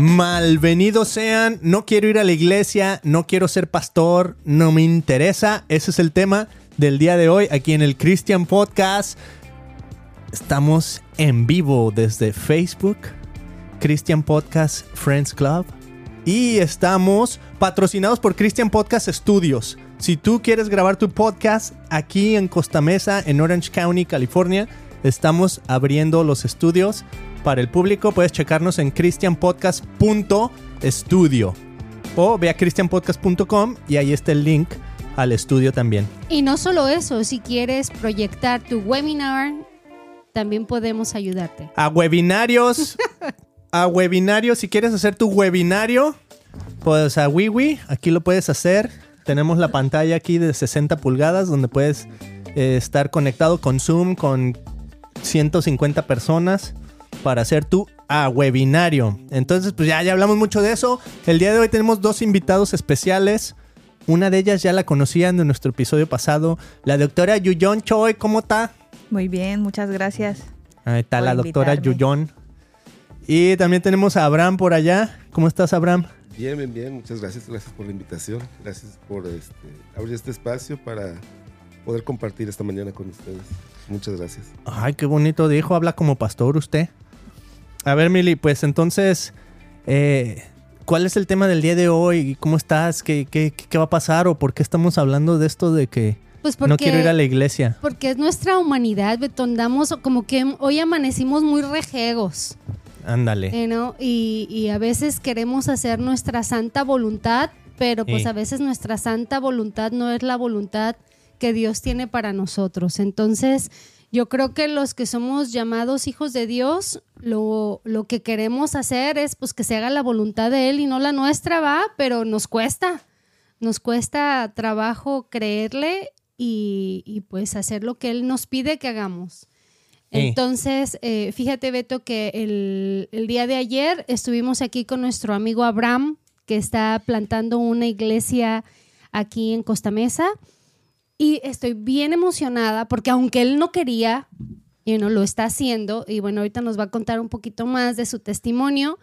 Malvenidos sean, no quiero ir a la iglesia, no quiero ser pastor, no me interesa. Ese es el tema del día de hoy aquí en el Christian Podcast. Estamos en vivo desde Facebook, Christian Podcast Friends Club. Y estamos patrocinados por Christian Podcast Studios. Si tú quieres grabar tu podcast aquí en Costa Mesa, en Orange County, California, estamos abriendo los estudios para el público. Puedes checarnos en christianpodcast.studio o ve a christianpodcast.com y ahí está el link al estudio también. Y no solo eso, si quieres proyectar tu webinar, también podemos ayudarte. A webinarios, a webinarios, si quieres hacer tu webinario, pues a WiWi, aquí lo puedes hacer. Tenemos la pantalla aquí de 60 pulgadas donde puedes eh, estar conectado con Zoom con 150 personas para hacer tu a webinario. Entonces, pues ya, ya hablamos mucho de eso. El día de hoy tenemos dos invitados especiales. Una de ellas ya la conocían de nuestro episodio pasado, la doctora Yuyon Choi. ¿Cómo está? Muy bien, muchas gracias. Ahí está la doctora invitarme. Yuyon. Y también tenemos a Abraham por allá. ¿Cómo estás, Abraham? Bien, bien, bien. Muchas gracias. Gracias por la invitación. Gracias por este, abrir este espacio para poder compartir esta mañana con ustedes. Muchas gracias. Ay, qué bonito dijo. Habla como pastor usted. A ver, Mili, pues entonces, eh, ¿cuál es el tema del día de hoy? ¿Cómo estás? ¿Qué, qué, qué va a pasar? ¿O por qué estamos hablando de esto de que Pues porque, no quiero ir a la iglesia? porque es nuestra humanidad, Beto. Andamos como que hoy amanecimos muy rejegos. Ándale. Eh, ¿no? y, y a veces queremos hacer nuestra santa voluntad, pero pues Sí. a veces nuestra santa voluntad no es la voluntad que Dios tiene para nosotros. Entonces, yo creo que los que somos llamados hijos de Dios, lo, lo que queremos hacer es pues que se haga la voluntad de Él y no la nuestra, va, pero nos cuesta. Nos cuesta trabajo creerle y, y, pues hacer lo que Él nos pide que hagamos. Entonces, eh, fíjate, Beto, que el, el día de ayer estuvimos aquí con nuestro amigo Abraham, que está plantando una iglesia aquí en Costa Mesa. Y estoy bien emocionada porque aunque él no quería, y no lo está haciendo, y bueno, ahorita nos va a contar un poquito más de su testimonio.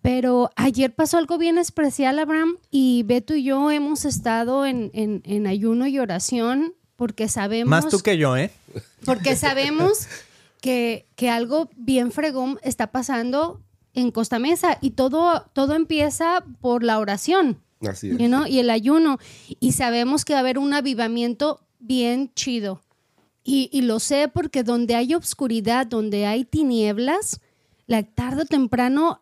Pero ayer pasó algo bien especial, Abraham, y Beto y yo hemos estado en, en- en ayuno y oración porque sabemos Más tú que yo, ¿eh? porque sabemos que, que algo bien fregón está pasando en Costa Mesa y todo, todo empieza por la oración Así es. y el ayuno. Y sabemos que va a haber un avivamiento bien chido. Y, y lo sé porque donde hay obscuridad, donde hay tinieblas, la tarde o temprano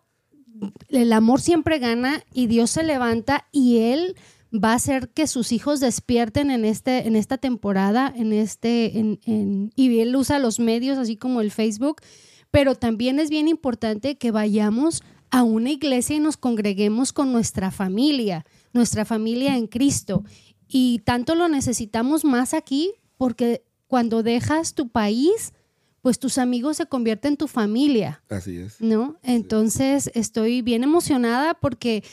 el amor siempre gana y Dios se levanta y Él va a hacer que sus hijos despierten en, este, en esta temporada, en este, en, en- y Él usa los medios así como el Facebook, pero también es bien importante que vayamos a una iglesia y nos congreguemos con nuestra familia, nuestra familia en Cristo. Y tanto lo necesitamos más aquí porque cuando dejas tu país, pues tus amigos se convierten en tu familia. Así es. ¿no? Entonces estoy bien emocionada porque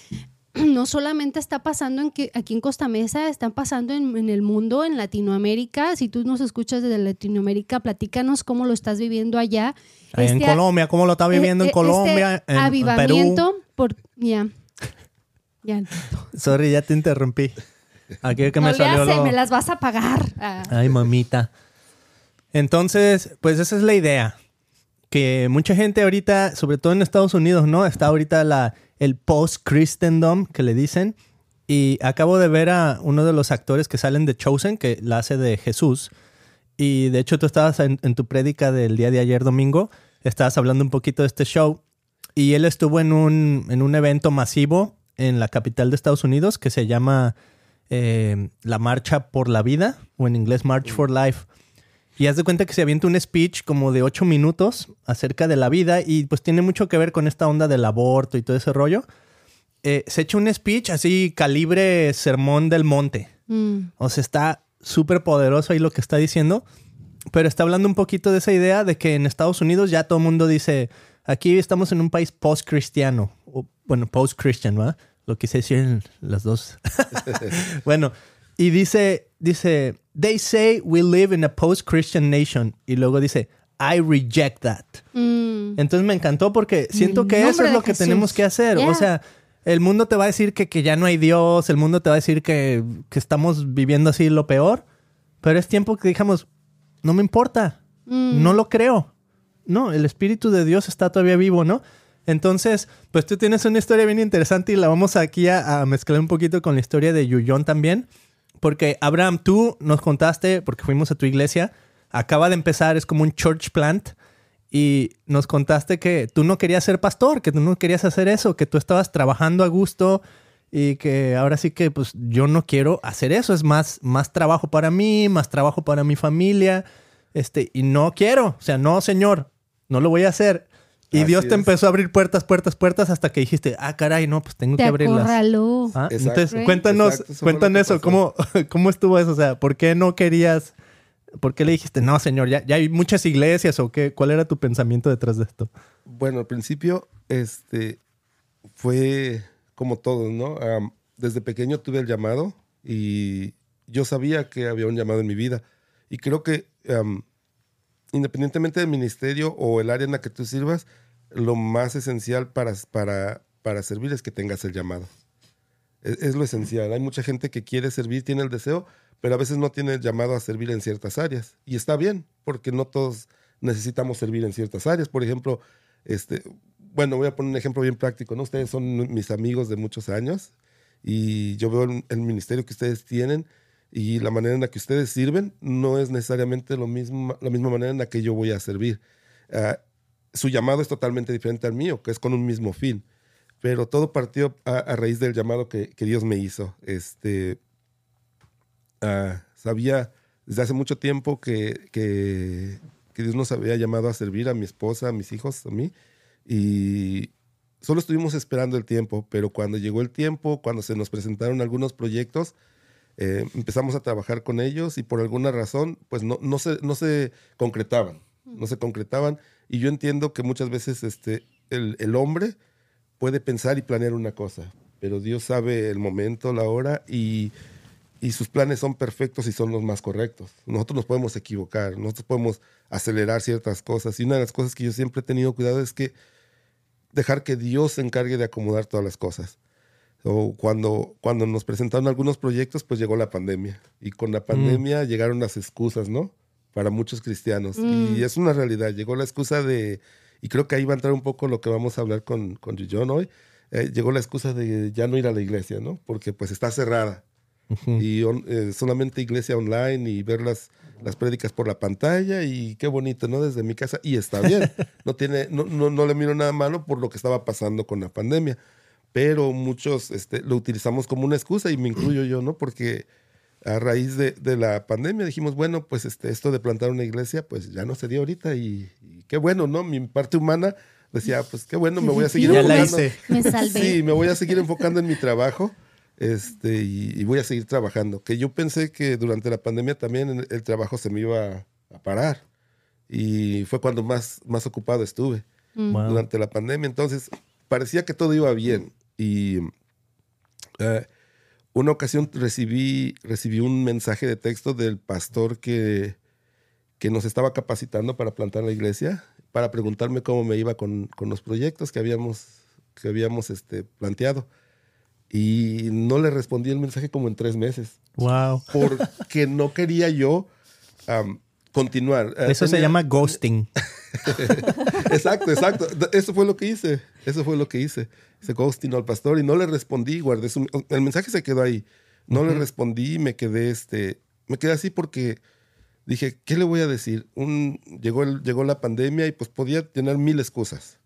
no solamente está pasando en que, aquí en Costa Mesa, están pasando en, en el mundo, en Latinoamérica. Si tú nos escuchas desde Latinoamérica, platícanos cómo lo estás viviendo allá. En Este- Colombia, ¿cómo lo está viviendo eh, en eh, Colombia? este en- en, avivamiento por ya. Ya. Perú? Sorry, ya te interrumpí. Aquí que me No le salió hace, lo- me las vas a pagar. Ah. Ay, mamita. Entonces, pues esa es la idea. Que mucha gente ahorita, sobre todo en Estados Unidos, ¿no? Está ahorita la, el post-Christendom que le dicen. Y acabo de ver a uno de los actores que salen de Chosen, que la hace de Jesús. Y de hecho tú estabas en, tu prédica del día de ayer domingo, estabas hablando un poquito de este show. Y él estuvo en un, en un evento masivo en la capital de Estados Unidos que se llama eh, la Marcha por la Vida, o en inglés March for Life. Y haz de cuenta que se avienta un speech como de ocho minutos acerca de la vida y pues tiene mucho que ver con esta onda del aborto y todo ese rollo. Eh, se echa un speech así calibre sermón del monte. Mm. O sea, está súper poderoso ahí lo que está diciendo. Pero está hablando un poquito de esa idea de que en Estados Unidos ya todo el mundo dice, aquí estamos en un país post-cristiano. O, Bueno, post-christian, ¿verdad? Lo quise decir en las dos. bueno, y dice, dice, they say we live in a post-Christian nation. Y luego dice, I reject that. Mm. Entonces me encantó porque siento En que eso es lo que Jesús. tenemos que hacer. Yeah. O sea, el mundo te va a decir que, que ya no hay Dios, el mundo te va a decir que, que estamos viviendo así lo peor, pero es tiempo que digamos, no me importa, Mm. no lo creo. No, el Espíritu de Dios está todavía vivo, ¿no? Entonces, pues tú tienes una historia bien interesante y la vamos aquí a, a mezclar un poquito con la historia de Yuyón también. Porque Abraham, tú nos contaste, porque fuimos a tu iglesia, acaba de empezar, es como un church plant, y nos contaste que tú no querías ser pastor, que tú no querías hacer eso, que tú estabas trabajando a gusto y que ahora sí que pues yo no quiero hacer eso, es más, más trabajo para mí, más trabajo para mi familia, este, y no quiero, o sea, no, señor, no lo voy a hacer. Y Así Dios te es. empezó a abrir puertas, puertas, puertas hasta que dijiste, ah, caray, no, pues tengo Te que abrirlas. acorraló. Ah. Entonces, cuéntanos, Exacto, eso cuéntanos eso, ¿cómo, ¿cómo estuvo eso? O sea, ¿por qué no querías, por qué le dijiste, no, señor, ya, ya hay muchas iglesias o qué? ¿Cuál era tu pensamiento detrás de esto? Bueno, al principio, este, fue como todo, ¿no? Am, desde pequeño tuve el llamado y yo sabía que había un llamado en mi vida. Y creo que am, independientemente del ministerio o el área en la que tú sirvas, lo más esencial para, para, para servir es que tengas el llamado. Es, es lo esencial. Hay mucha gente que quiere servir, tiene el deseo, pero a veces no tiene el llamado a servir en ciertas áreas. Y está bien, porque no todos necesitamos servir en ciertas áreas. Por ejemplo, este, bueno, voy a poner un ejemplo bien práctico, ¿no? Ustedes son mis amigos de muchos años y yo veo el ministerio que ustedes tienen y la manera en la que ustedes sirven no es necesariamente lo mismo, la misma manera en la que yo voy a servir. Ah, su llamado es totalmente diferente al mío, que es con un mismo fin. Pero todo partió a, raíz del llamado que, que Dios me hizo. Este, ah, sabía desde hace mucho tiempo que, que, que Dios nos había llamado a servir a mi esposa, a mis hijos, a mí. Y solo estuvimos esperando el tiempo, pero cuando llegó el tiempo, cuando se nos presentaron algunos proyectos, eh, empezamos a trabajar con ellos y por alguna razón, pues no, no, se, no se concretaban, no se concretaban. Y yo entiendo que muchas veces este, el, el hombre puede pensar y planear una cosa, pero Dios sabe el momento, la hora y, y sus planes son perfectos y son los más correctos. Nosotros nos podemos equivocar, nosotros podemos acelerar ciertas cosas. Y una de las cosas que yo siempre he tenido cuidado es que dejar que Dios se encargue de acomodar todas las cosas. Cuando, cuando nos presentaron algunos proyectos, pues llegó la pandemia. Y con la pandemia llegaron las excusas, ¿no? Para muchos cristianos. Y es una realidad. Llegó la excusa de, y creo que ahí va a entrar un poco lo que vamos a hablar con, con John hoy. Eh, llegó la excusa de ya no ir a la iglesia, ¿no? Porque pues está cerrada. Y on- eh, solamente iglesia online y ver las, las prédicas por la pantalla y qué bonito, ¿no? Desde mi casa. Y está bien. No, tiene, no, no, no le miro nada malo por lo que estaba pasando con la pandemia. Pero muchos este, lo utilizamos como una excusa y me incluyo yo, ¿no? Porque a raíz de, de la pandemia dijimos, bueno, pues este, esto de plantar una iglesia, pues ya no se dio ahorita y, y qué bueno, ¿no? Mi parte humana decía, pues qué bueno, me voy a seguir Ya la enfocando. hice. Me salvé. Sí, me voy a seguir enfocando en mi trabajo este, y, y voy a seguir trabajando. Que yo pensé que durante la pandemia también el, el trabajo se me iba a parar. Y fue cuando más, más ocupado estuve Wow. durante la pandemia. Entonces, parecía que todo iba bien. Y eh, una ocasión recibí, recibí un mensaje de texto del pastor que, que nos estaba capacitando para plantar la iglesia, para preguntarme cómo me iba con, con los proyectos que habíamos, que habíamos este, planteado. Y no le respondí el mensaje como en tres meses, Wow. porque no quería yo continuar. Eh, Eso se tenía- llama ghosting. Exacto, exacto. Eso fue lo que hice. Eso fue lo que hice. Se ghosting al pastor y no le respondí, guardé su- el mensaje se quedó ahí. No le respondí, me quedé este, me quedé así porque dije, ¿qué le voy a decir? Un, llegó, el- llegó la pandemia y pues podía tener mil excusas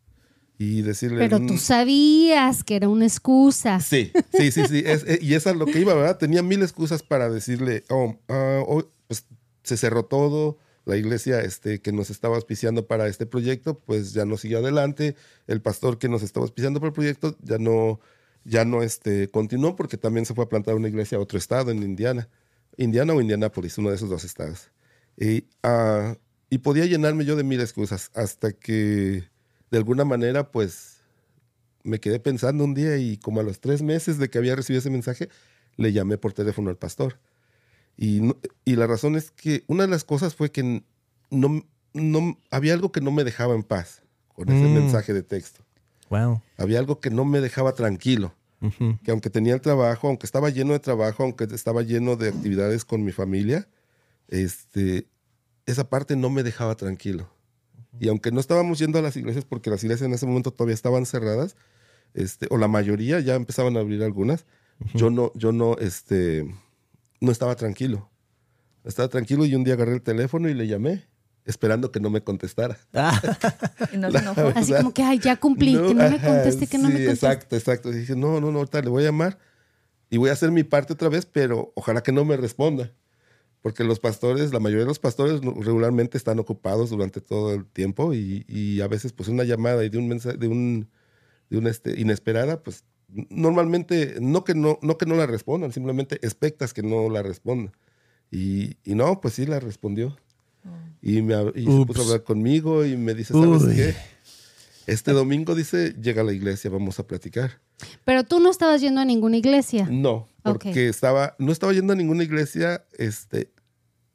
y decirle. Pero "Mm, tú sabías que era una excusa. Sí, sí, sí, sí. es- eh, y esa es lo que iba, ¿verdad? Tenía mil excusas para decirle, oh, ah, hoy, pues se cerró todo, la iglesia este, que nos estaba auspiciando para este proyecto, pues ya no siguió adelante, el pastor que nos estaba auspiciando para el proyecto ya no, ya no este, continuó porque también se fue a plantar una iglesia a otro estado, en Indiana, Indiana o Indianápolis, uno de esos dos estados. Y, ah, y podía llenarme yo de mil excusas hasta que de alguna manera, pues me quedé pensando un día y como a los tres meses de que había recibido ese mensaje, le llamé por teléfono al pastor. Y, no- y la razón es que una de las cosas fue que no, no había algo que no me dejaba en paz con ese Mm. mensaje de texto. Wow. Había algo que no me dejaba tranquilo, que aunque tenía el trabajo, aunque estaba lleno de trabajo, aunque estaba lleno de actividades con mi familia, este, esa parte no me dejaba tranquilo. Y aunque no estábamos yendo a las iglesias, porque las iglesias en ese momento todavía estaban cerradas, este, o la mayoría ya empezaban a abrir algunas, yo no, yo no, este, no estaba tranquilo. Estaba tranquilo y un día agarré el teléfono y le llamé, esperando que no me contestara. Ah, Y no se enojó. Así como que, ay, ya cumplí, que no me conteste, que no sí, me conteste. Exacto, exacto. Y dije, no, no, no, ahorita le voy a llamar y voy a hacer mi parte otra vez, pero ojalá que no me responda. Porque los pastores, la mayoría de los pastores regularmente están ocupados durante todo el tiempo y, y a veces pues una llamada y de un mensaje, de un, de una este, inesperada, pues normalmente no que no, no que no la respondan, simplemente expectas que no la respondan. Y, y no, pues sí la respondió. Y, me, y se puso a hablar conmigo y me dice, ¿sabes Uy. qué? Este domingo dice, llega a la iglesia, vamos a platicar. Pero tú no estabas yendo a ninguna iglesia. No, porque Ok. estaba, no estaba yendo a ninguna iglesia, este,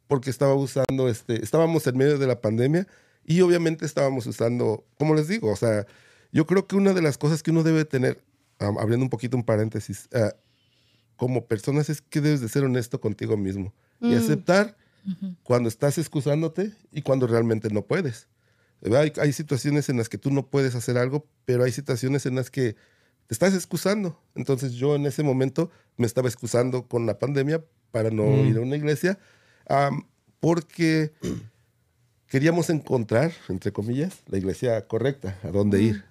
porque estaba usando, este, estábamos en medio de la pandemia y obviamente estábamos usando, como les digo, o sea, yo creo que una de las cosas que uno debe tener, abriendo un poquito un paréntesis, ah, como personas es que debes de ser honesto contigo mismo y Mm. aceptar cuando estás excusándote y cuando realmente no puedes. Hay, hay situaciones en las que tú no puedes hacer algo, pero hay situaciones en las que te estás excusando. Entonces yo en ese momento me estaba excusando con la pandemia para no Mm. ir a una iglesia, porque queríamos encontrar, entre comillas, la iglesia correcta, a dónde ir.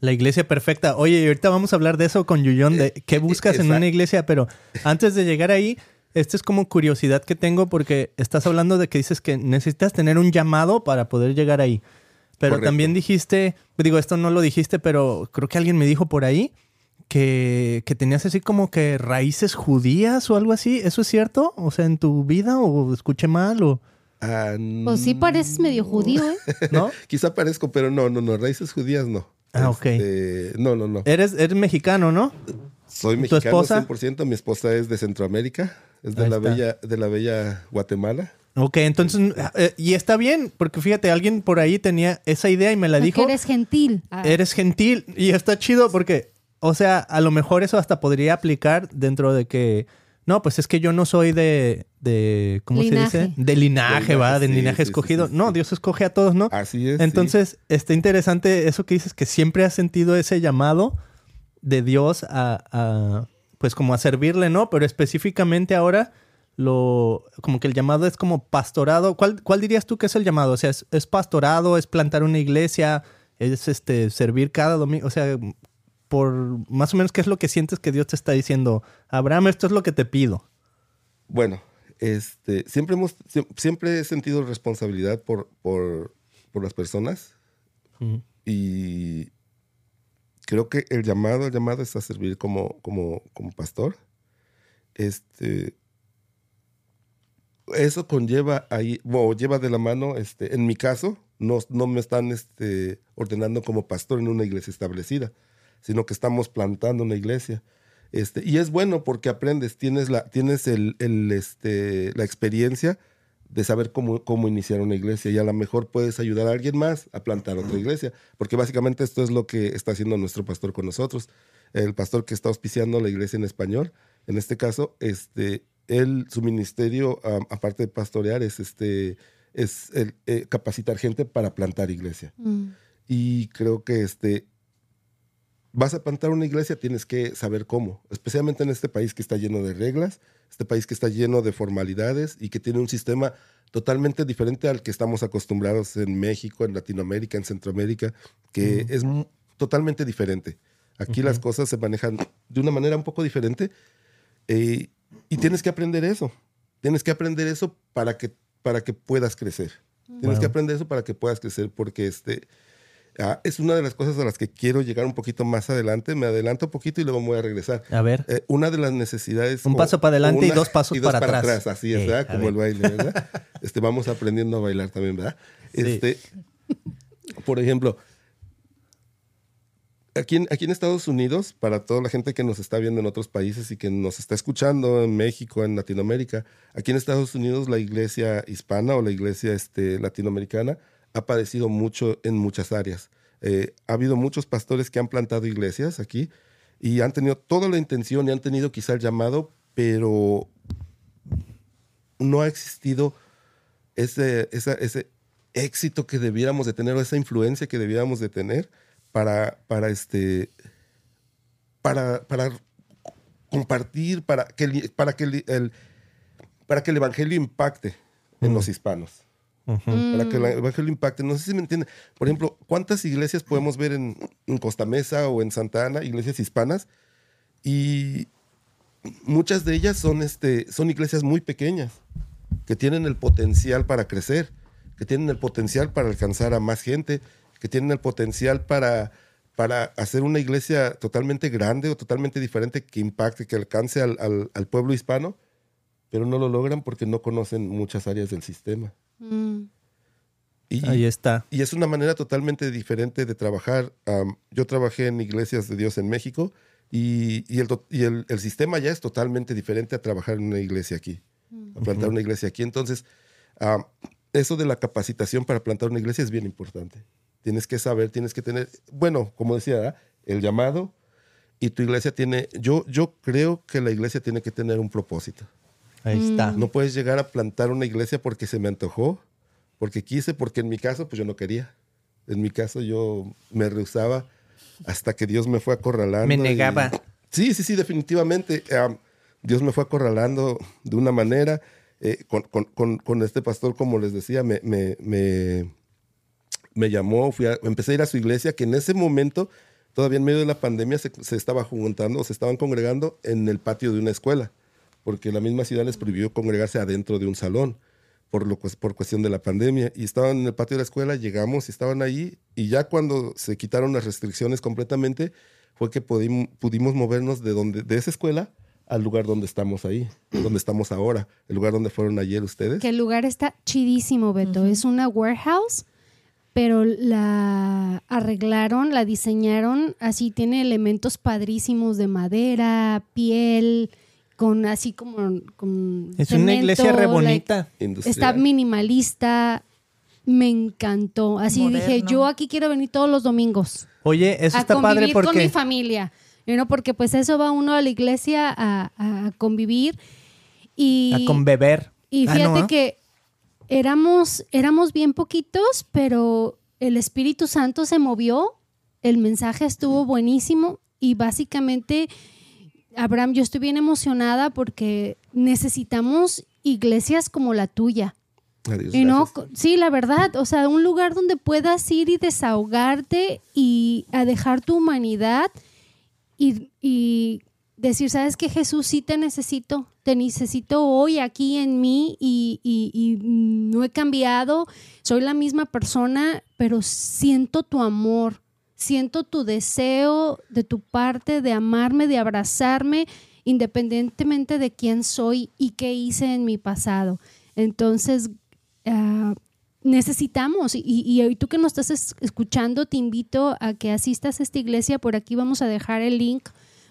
La iglesia perfecta. Oye, y ahorita vamos a hablar de eso con Yuyón, de qué buscas en una iglesia, pero antes de llegar ahí, esta es como curiosidad que tengo porque estás hablando de que dices que necesitas tener un llamado para poder llegar ahí. Pero Correcto. también dijiste, digo, esto no lo dijiste, pero creo que alguien me dijo por ahí que, que tenías así como que raíces judías o algo así. ¿Eso es cierto? O sea, en tu vida o escuché mal o Ah, Pues sí pareces medio judío, ¿eh? no? Quizá parezco, pero no, no, no, raíces judías no. Ah, ok. Este, no, no, no. Eres, eres mexicano, ¿no? Soy ¿Tu mexicano esposa? 100%, mi esposa es de Centroamérica, es de Ahí la está. bella de la bella Guatemala. Ok, entonces, eh, y está bien, porque fíjate, alguien por ahí tenía esa idea y me la Porque dijo. eres gentil. Ah. Eres gentil y está chido porque, o sea, a lo mejor eso hasta podría aplicar dentro de que, no, pues es que yo no soy de, de ¿cómo Linaje. se dice? De linaje, va, de sí, linaje sí, escogido. sí, sí. No, Dios escoge a todos, ¿no? Así es. sí. Entonces, está interesante eso que dices, que siempre has sentido ese llamado de Dios a, a, pues como a servirle, ¿no? Pero específicamente ahora, lo, como que el llamado es como pastorado. ¿Cuál, cuál dirías tú que es el llamado? O sea, ¿es, es pastorado, es plantar una iglesia, es este servir cada domingo? O sea, por más o menos, ¿qué es lo que sientes que Dios te está diciendo? Abraham, esto es lo que te pido. Bueno, este, siempre, hemos, siem- siempre he sentido responsabilidad por, por, por las personas y creo que el llamado, el llamado es a servir como, como, como pastor. Este, eso conlleva ahí, o lleva de la mano, este, en mi caso, no, no me están este, ordenando como pastor en una iglesia establecida, sino que estamos plantando una iglesia. Este, y es bueno porque aprendes, tienes la, tienes el, el, este, la experiencia de saber cómo, cómo iniciar una iglesia y a lo mejor puedes ayudar a alguien más a plantar otra iglesia, porque básicamente esto es lo que está haciendo nuestro pastor con nosotros. El pastor que está auspiciando la iglesia en español, en este caso, este, él, su ministerio, am, aparte de pastorear, es, este, es el, eh, capacitar gente para plantar iglesia. Mm. Y creo que este, vas a plantar una iglesia, tienes que saber cómo, especialmente en este país que está lleno de reglas, este país que está lleno de formalidades y que tiene un sistema totalmente diferente al que estamos acostumbrados en México, en Latinoamérica, en Centroamérica, que es totalmente diferente. Aquí las cosas se manejan de una manera un poco diferente eh, y tienes que aprender eso. Tienes que aprender eso para que, para que puedas crecer. Tienes que aprender eso para que puedas crecer porque este, ah, es una de las cosas a las que quiero llegar un poquito más adelante. Me adelanto un poquito y luego me voy a regresar. A ver. Eh, una de las necesidades... Un o- paso para adelante y dos pasos para atrás. Así es, Ey, ¿verdad? Como ver. el baile, ¿verdad? este, vamos aprendiendo a bailar también, ¿verdad? Sí. Este, por ejemplo, aquí en, aquí en Estados Unidos, para toda la gente que nos está viendo en otros países y que nos está escuchando en México, en Latinoamérica, aquí en Estados Unidos la iglesia hispana o la iglesia este, latinoamericana ha padecido mucho en muchas áreas. Eh, ha habido muchos pastores que han plantado iglesias aquí y han tenido toda la intención y han tenido quizá el llamado, pero no ha existido ese, esa- ese éxito que debiéramos de tener o esa influencia que debiéramos de tener para, para, este, para, para compartir, para que, para, que el, el- para que el evangelio impacte en los hispanos. Para que el evangelio impacte. No sé si me entienden. Por ejemplo, ¿cuántas iglesias podemos ver en, en Costa Mesa o en Santa Ana, iglesias hispanas? Y muchas de ellas son, este, son iglesias muy pequeñas, que tienen el potencial para crecer, que tienen el potencial para alcanzar a más gente, que tienen el potencial para, para hacer una iglesia totalmente grande o totalmente diferente que impacte, que alcance al, al- al pueblo hispano, pero no lo logran porque no conocen muchas áreas del sistema. Mm. Y, Ahí está. y es una manera totalmente diferente de trabajar. Yo trabajé en iglesias de Dios en México y, y el, to- y el- el sistema ya es totalmente diferente a trabajar en una iglesia aquí, a plantar una iglesia aquí. Entonces, eso de la capacitación para plantar una iglesia es bien importante. Tienes que saber, tienes que tener, bueno, como decía, el llamado y tu iglesia tiene, yo, yo creo que la iglesia tiene que tener un propósito. Ahí está. No puedes llegar a plantar una iglesia porque se me antojó, porque quise, porque en mi caso, pues yo no quería. En mi caso, yo me rehusaba hasta que Dios me fue acorralando. Me y- negaba. Sí, sí, sí, definitivamente. Am, Dios me fue acorralando de una manera. eh, con, con- con- con este pastor, como les decía, me, me, me, me llamó, fui a- empecé a ir a su iglesia, que en ese momento, todavía en medio de la pandemia, se, se estaba juntando, se estaban congregando en el patio de una escuela, porque la misma ciudad les prohibió congregarse adentro de un salón por, lo, por cuestión de la pandemia. Y estaban en el patio de la escuela, llegamos y estaban ahí, y ya cuando se quitaron las restricciones completamente, fue que pudimos, pudimos movernos de, donde, de esa escuela al lugar donde estamos ahí, donde estamos ahora, el lugar donde fueron ayer ustedes. Que el lugar está chidísimo, Beto. Es una warehouse, pero la arreglaron, la diseñaron, así tiene elementos padrísimos de madera, piel, con así como con Es una iglesia re like, bonita. está minimalista. Me encantó. Así dije, yo aquí quiero venir todos los domingos Oye, eso a está padre convivir con mi porque familia. You know, porque pues eso va uno a la iglesia a, a convivir. Y, a con beber. y Ah, fíjate ¿no? que éramos, éramos bien poquitos, pero el Espíritu Santo se movió, el mensaje estuvo buenísimo y básicamente, Abraham, yo estoy bien emocionada porque necesitamos iglesias como la tuya. Adiós, Y no, gracias. sí, la verdad, o sea, un lugar donde puedas ir y desahogarte y a dejar tu humanidad y, y decir, sabes que Jesús sí te necesito, te necesito hoy aquí en mí y, y- y no he cambiado, soy la misma persona, pero siento tu amor, siento tu deseo de tu parte de amarme, de abrazarme, independientemente de quién soy y qué hice en mi pasado. Entonces, ah, necesitamos, y, y, y tú que nos estás es- escuchando, te invito a que asistas a esta iglesia. Por aquí vamos a dejar el link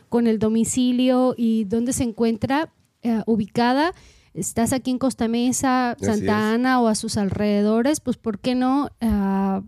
con el domicilio y dónde se encuentra eh, ubicada. Estás aquí en Costa Mesa, Así Santa es. Ana o a sus alrededores, pues ¿por qué no? Ah,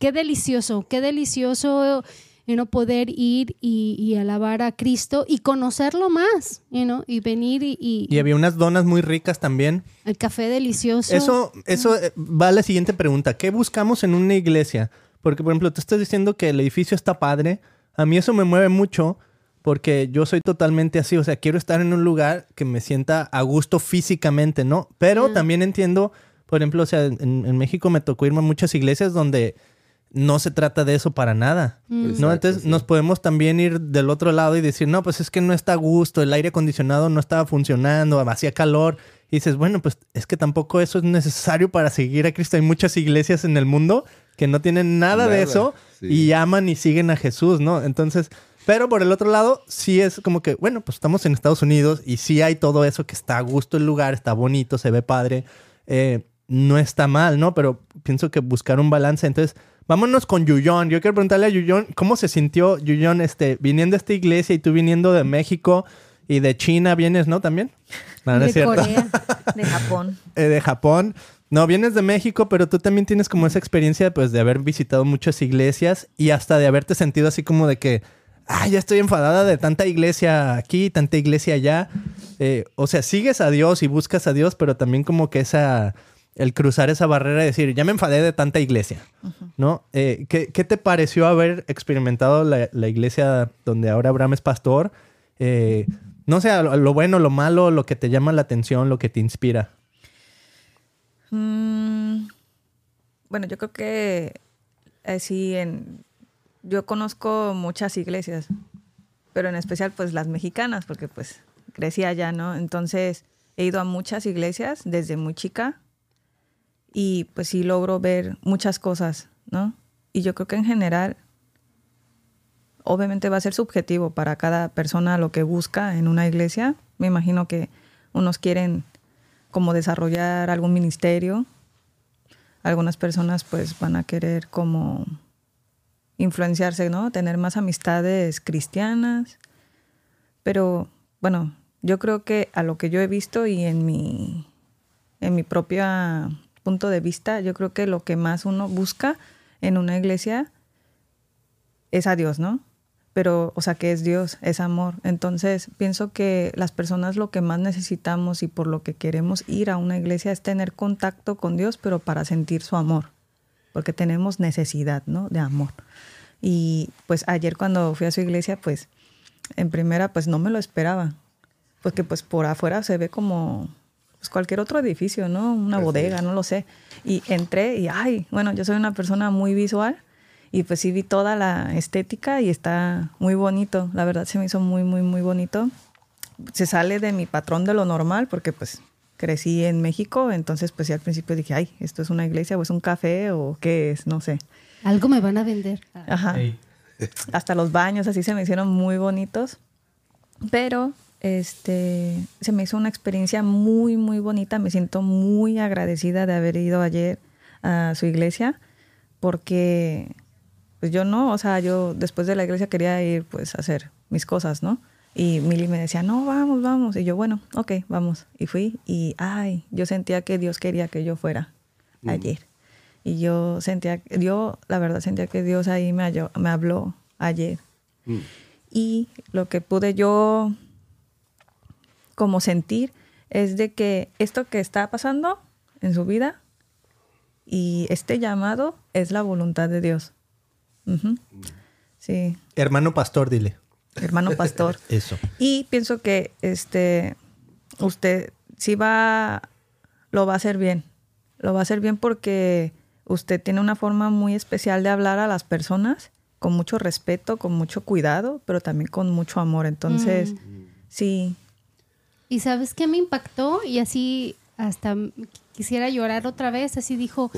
qué delicioso, qué delicioso you know, poder ir y, y alabar a Cristo y conocerlo más, you know, y venir y, y- Y había unas donas muy ricas también. el café delicioso. Eso, eso eh, va a la siguiente pregunta. ¿Qué buscamos en una iglesia? Porque, por ejemplo, tú estás diciendo que el edificio está padre. A mí eso me mueve mucho porque yo soy totalmente así. O sea, quiero estar en un lugar que me sienta a gusto físicamente, ¿no? Pero también entiendo, por ejemplo, o sea, en, en México me tocó irme a muchas iglesias donde no se trata de eso para nada. ¿no? Exacto, Entonces sí. nos podemos también ir del otro lado y decir, no, pues es que no está a gusto, el aire acondicionado no estaba funcionando, hacía calor. Y dices, bueno, pues es que tampoco eso es necesario para seguir a Cristo. Hay muchas iglesias en el mundo que no tienen nada, de eso sí. y aman y siguen a Jesús, ¿no? Entonces, pero por el otro lado, sí es como que, bueno, pues estamos en Estados Unidos y sí hay todo eso que está a gusto el lugar, está bonito, se ve padre. Eh, no está mal, ¿no? Pero pienso que buscar un balance. Entonces, vámonos con Yuyon. Yo quiero preguntarle a Yuyon, ¿cómo se sintió Yuyon este, viniendo a esta iglesia y tú viniendo de México y de China vienes, ¿no? También. No, no es de cierto. Corea. de Japón. Eh, de Japón. No, vienes de México, pero tú también tienes como esa experiencia pues de haber visitado muchas iglesias y hasta de haberte sentido así como de que, ah, ya estoy enfadada de tanta iglesia aquí, tanta iglesia allá. Eh, o sea, sigues a Dios y buscas a Dios, pero también como que esa, el cruzar esa barrera y decir, ya me enfadé de tanta iglesia, ¿no? Eh, ¿qué, qué te pareció haber experimentado la, la iglesia donde ahora Abraham es pastor? Eh, no sé, lo, lo bueno, lo malo, lo que te llama la atención, lo que te inspira. Mm, bueno, yo creo que eh, sí, en, yo conozco muchas iglesias, pero en especial pues las mexicanas, porque pues crecí allá, ¿no? Entonces he ido a muchas iglesias desde muy chica y pues sí logro ver muchas cosas, ¿no? Y yo creo que en general, obviamente va a ser subjetivo para cada persona lo que busca en una iglesia. Me imagino que unos quieren como desarrollar algún ministerio. Algunas personas pues van a querer como influenciarse, ¿no? Tener más amistades cristianas. Pero bueno, yo creo que a lo que yo he visto y en mi, en mi propio punto de vista, yo creo que lo que más uno busca en una iglesia es a Dios, ¿no? pero, o sea, que es Dios, es amor. Entonces, pienso que las personas lo que más necesitamos y por lo que queremos ir a una iglesia es tener contacto con Dios, pero para sentir su amor, porque tenemos necesidad, ¿no? De amor. Y pues ayer cuando fui a su iglesia, pues en primera, pues no me lo esperaba, porque pues por afuera se ve como pues, cualquier otro edificio, ¿no? Una bodega, no lo sé. Y entré y, ay, bueno, yo soy una persona muy visual y pues sí vi toda la estética y está muy bonito. La verdad se me hizo muy, muy, muy bonito. Se sale de mi patrón de lo normal porque pues crecí en México, entonces pues sí al principio dije, ay, esto es una iglesia o es un café o qué es, no sé. Algo me van a vender. Ajá. Hasta los baños así se me hicieron muy bonitos. Pero este se me hizo una experiencia muy, muy bonita. Me siento muy agradecida de haber ido ayer a su iglesia porque pues yo no, o sea, yo después de la iglesia quería ir pues a hacer mis cosas, ¿no? Y Mili me decía, no, vamos, vamos. Y yo, bueno, ok, vamos. Y fui y, ay, yo sentía que Dios quería que yo fuera mm. ayer. Y yo sentía, yo la verdad sentía que Dios ahí me, me habló ayer. Mm. Y lo que pude yo como sentir es de que esto que está pasando en su vida y este llamado es la voluntad de Dios. Sí. Hermano pastor, dile. Hermano pastor. Eso. Y pienso que este usted sí va lo va a hacer bien. Lo va a hacer bien porque usted tiene una forma muy especial de hablar a las personas con mucho respeto, con mucho cuidado, pero también con mucho amor. Entonces, mm. sí. ¿Y sabes qué me impactó? Y así hasta quisiera llorar otra vez, así dijo,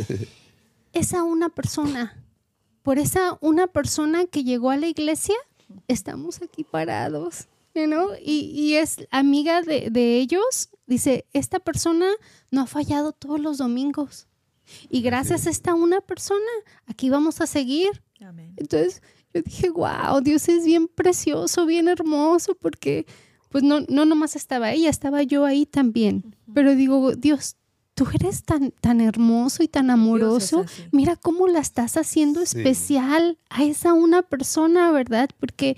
esa una persona por esa una persona que llegó a la iglesia, estamos aquí parados, ¿no? Y, es amiga de, ellos, dice, esta persona no ha fallado todos los domingos. Y gracias a esta una persona, aquí vamos a seguir. Entonces yo dije, wow, Dios es bien precioso, bien hermoso, porque pues no, no nomás estaba ella, estaba yo ahí también. Pero digo, Dios, tú eres tan, tan hermoso y tan amoroso. Mira cómo la estás haciendo especial a esa una persona, ¿verdad? Porque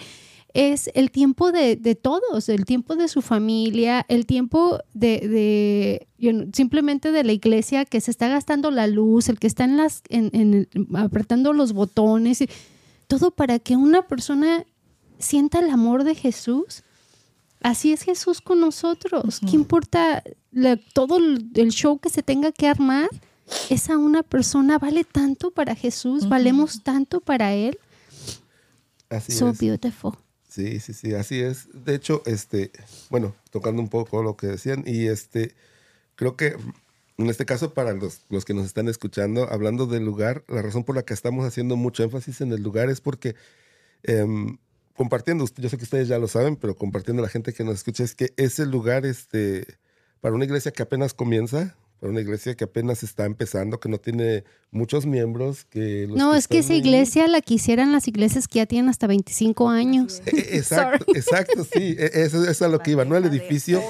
es el tiempo de, todos, el tiempo de su familia, el tiempo de, simplemente de la iglesia que se está gastando la luz, el que está en las, en, apretando los botones, y todo para que una persona sienta el amor de Jesús así es Jesús con nosotros. ¿Qué importa todo el show que se tenga que armar? Esa una persona vale tanto para Jesús, valemos tanto para Él. Así so beautiful. Sí, sí, sí, así es. De hecho, este, bueno, tocando un poco lo que decían, y este, creo que en este caso, para los, los que nos están escuchando, hablando del lugar, la razón por la que estamos haciendo mucho énfasis en el lugar es porque em, compartiendo, yo sé que ustedes ya lo saben, pero compartiendo a la gente que nos escucha, es que ese lugar, este, para una iglesia que apenas comienza, para una iglesia que apenas está empezando, que no tiene muchos miembros. Que los No, es que esa ahí- iglesia la quisieran las iglesias que ya tienen hasta 25 años. Eh, eh, Exacto, exacto, sí. e- Eso, eso es a lo que iba, ¿no? El edificio,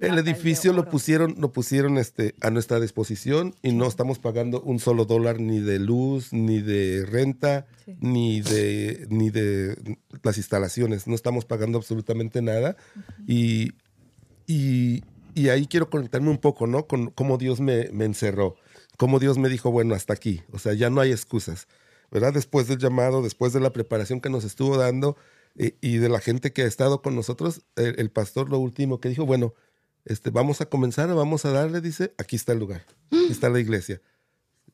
el edificio lo pusieron, lo pusieron este, a nuestra disposición y no estamos pagando un solo dólar ni de luz, ni de renta, Sí. ni de ni de las instalaciones. No estamos pagando absolutamente nada. y, y, y ahí quiero conectarme un poco, ¿no? Con cómo Dios me, me encerró, cómo Dios me dijo, bueno, hasta aquí. O sea, ya no hay excusas, ¿verdad? Después del llamado, después de la preparación que nos estuvo dando eh, y de la gente que ha estado con nosotros, el, el pastor lo último que dijo, bueno, este, vamos a comenzar, vamos a darle, dice, aquí está el lugar, aquí está la iglesia.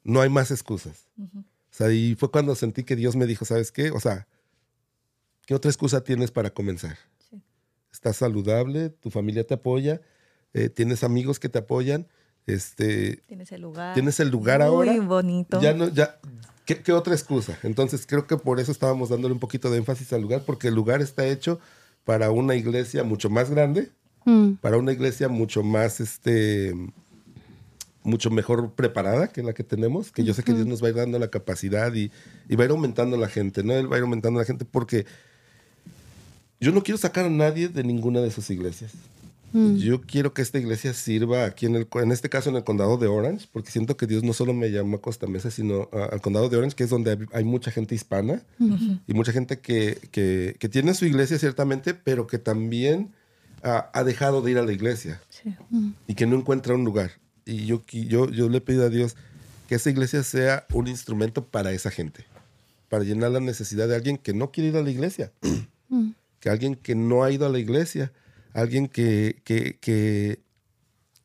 No hay más excusas. O sea, y fue cuando sentí que Dios me dijo, ¿sabes qué? O sea, ¿qué otra excusa tienes para comenzar? Sí. Estás saludable, tu familia te apoya, eh, tienes amigos que te apoyan, este, Tienes el lugar. tienes el lugar Muy ahora. bonito. Ya no, ya, ¿qué, qué otra excusa? Entonces creo que por eso estábamos dándole un poquito de énfasis al lugar, porque el lugar está hecho para una iglesia mucho más grande, Mm. para una iglesia mucho más, este, mucho mejor preparada que la que tenemos, que yo sé que Dios nos va a ir dando la capacidad y, y va a ir aumentando la gente, ¿no? Él va a ir aumentando la gente porque yo no quiero sacar a nadie de ninguna de sus iglesias. Mm. Yo quiero que esta iglesia sirva aquí en el, en este caso en el condado de Orange, porque siento que Dios no solo me llamó a Costa Mesa, sino a- al condado de Orange, que es donde hay, mucha gente hispana y mucha gente que, que, que tiene su iglesia ciertamente, pero que también ha dejado de ir a la iglesia Sí. y que no encuentra un lugar. Y yo, yo, yo le pido a Dios que esa iglesia sea un instrumento para esa gente, para llenar la necesidad de alguien que no quiere ir a la iglesia, que alguien que no ha ido a la iglesia, alguien que, que, que,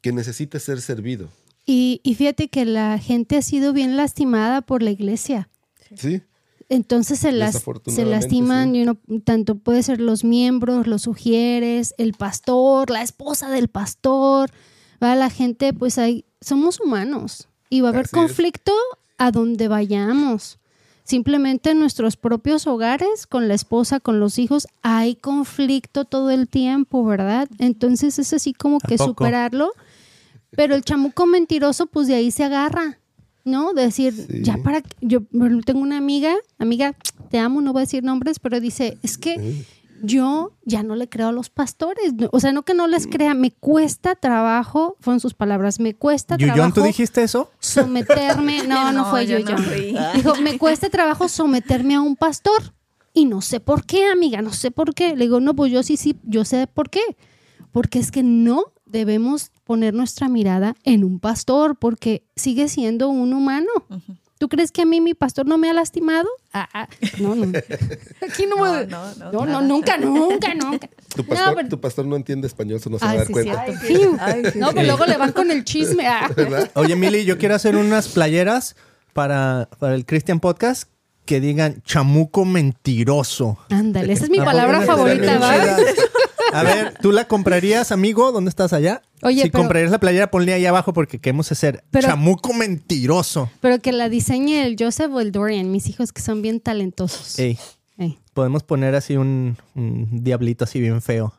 que necesite ser servido. Y, y fíjate que la gente ha sido bien lastimada por la iglesia. ¿Sí? Entonces se, las, se lastiman, sí. you know, tanto puede ser los miembros, los sugieres, el pastor, la esposa del pastor, ¿va? la gente, pues hay, somos humanos y va a haber Así es. conflicto a donde vayamos. Simplemente en nuestros propios hogares, con la esposa, con los hijos, hay conflicto todo el tiempo, ¿verdad? Entonces es así como ¿A que poco? superarlo. Pero el chamuco mentiroso, pues de ahí se agarra, ¿no? De decir, Sí. ya para que- yo tengo una amiga, amiga, te amo, no voy a decir nombres, pero dice, es que yo ya no le creo a los pastores. No, O sea, no que no les crea, me cuesta trabajo, fueron sus palabras, me cuesta Yuyón, trabajo ¿tú dijiste eso? someterme, no, no, No, fue yo yo, no. Dijo, me cuesta trabajo someterme a un pastor. Y no sé por qué, amiga, no sé por qué. Le digo, no, pues yo sí, sí, yo sé por qué. Porque es que no debemos poner nuestra mirada en un pastor, porque sigue siendo un humano. ¿Tú crees que a mí mi pastor no me ha lastimado? Ah, ah, no, no. Aquí no, No, me- no, no, no, nunca, nunca, nunca. Tu pastor, No, pero- tu pastor no entiende español, eso no se va a dar sí, cuenta. cierto. Ay, sí. Fiu. Ay, sí, No, sí. pues luego le van con el chisme. ah. Oye, Mili, yo quiero hacer unas playeras para, para el Christian Podcast que digan chamuco mentiroso. Ándale, esa es mi ¿A poco palabra favorita, ¿va? A ver, ¿tú la comprarías, amigo? ¿Dónde estás allá? Oye, si pero- comprarías la playera, ponle ahí abajo porque queremos hacer Pero- chamuco mentiroso. Pero que la diseñe el Joseph o el Dorian, mis hijos que son bien talentosos. Ey, Ey. podemos poner así un, un diablito así bien feo,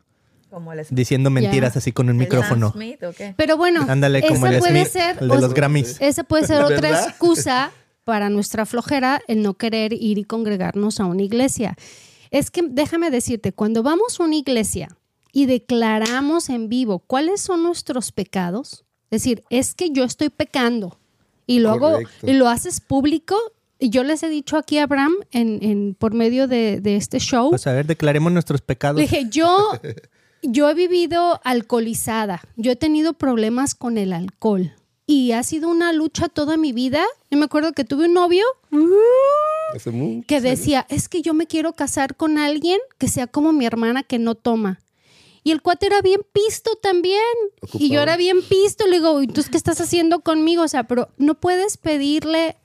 Como el diciendo mentiras así con un ¿El micrófono. Sam Smith o qué? Pero bueno, Ándale, como esa el puede Smith, ser, el de los Grammys. esa puede ser otra ¿Verdad? excusa para nuestra flojera el no querer ir y congregarnos a una iglesia. Es que déjame decirte, cuando vamos a una iglesia y declaramos en vivo cuáles son nuestros pecados, es decir, es que yo estoy pecando y lo hago y lo haces público. Y yo les he dicho aquí a Abraham en, en- por medio de, de este show. Pues a ver, declaremos nuestros pecados. Dije, yo, yo he vivido alcoholizada, yo he tenido problemas con el alcohol y ha sido una lucha toda mi vida. Yo me acuerdo que tuve un novio mucho. que decía, es que yo me quiero casar con alguien que sea como mi hermana que no toma. Y el cuate era bien pisto también. Y yo era bien pisto. Le digo, ¿y tú qué estás haciendo conmigo? O sea, pero no puedes pedirle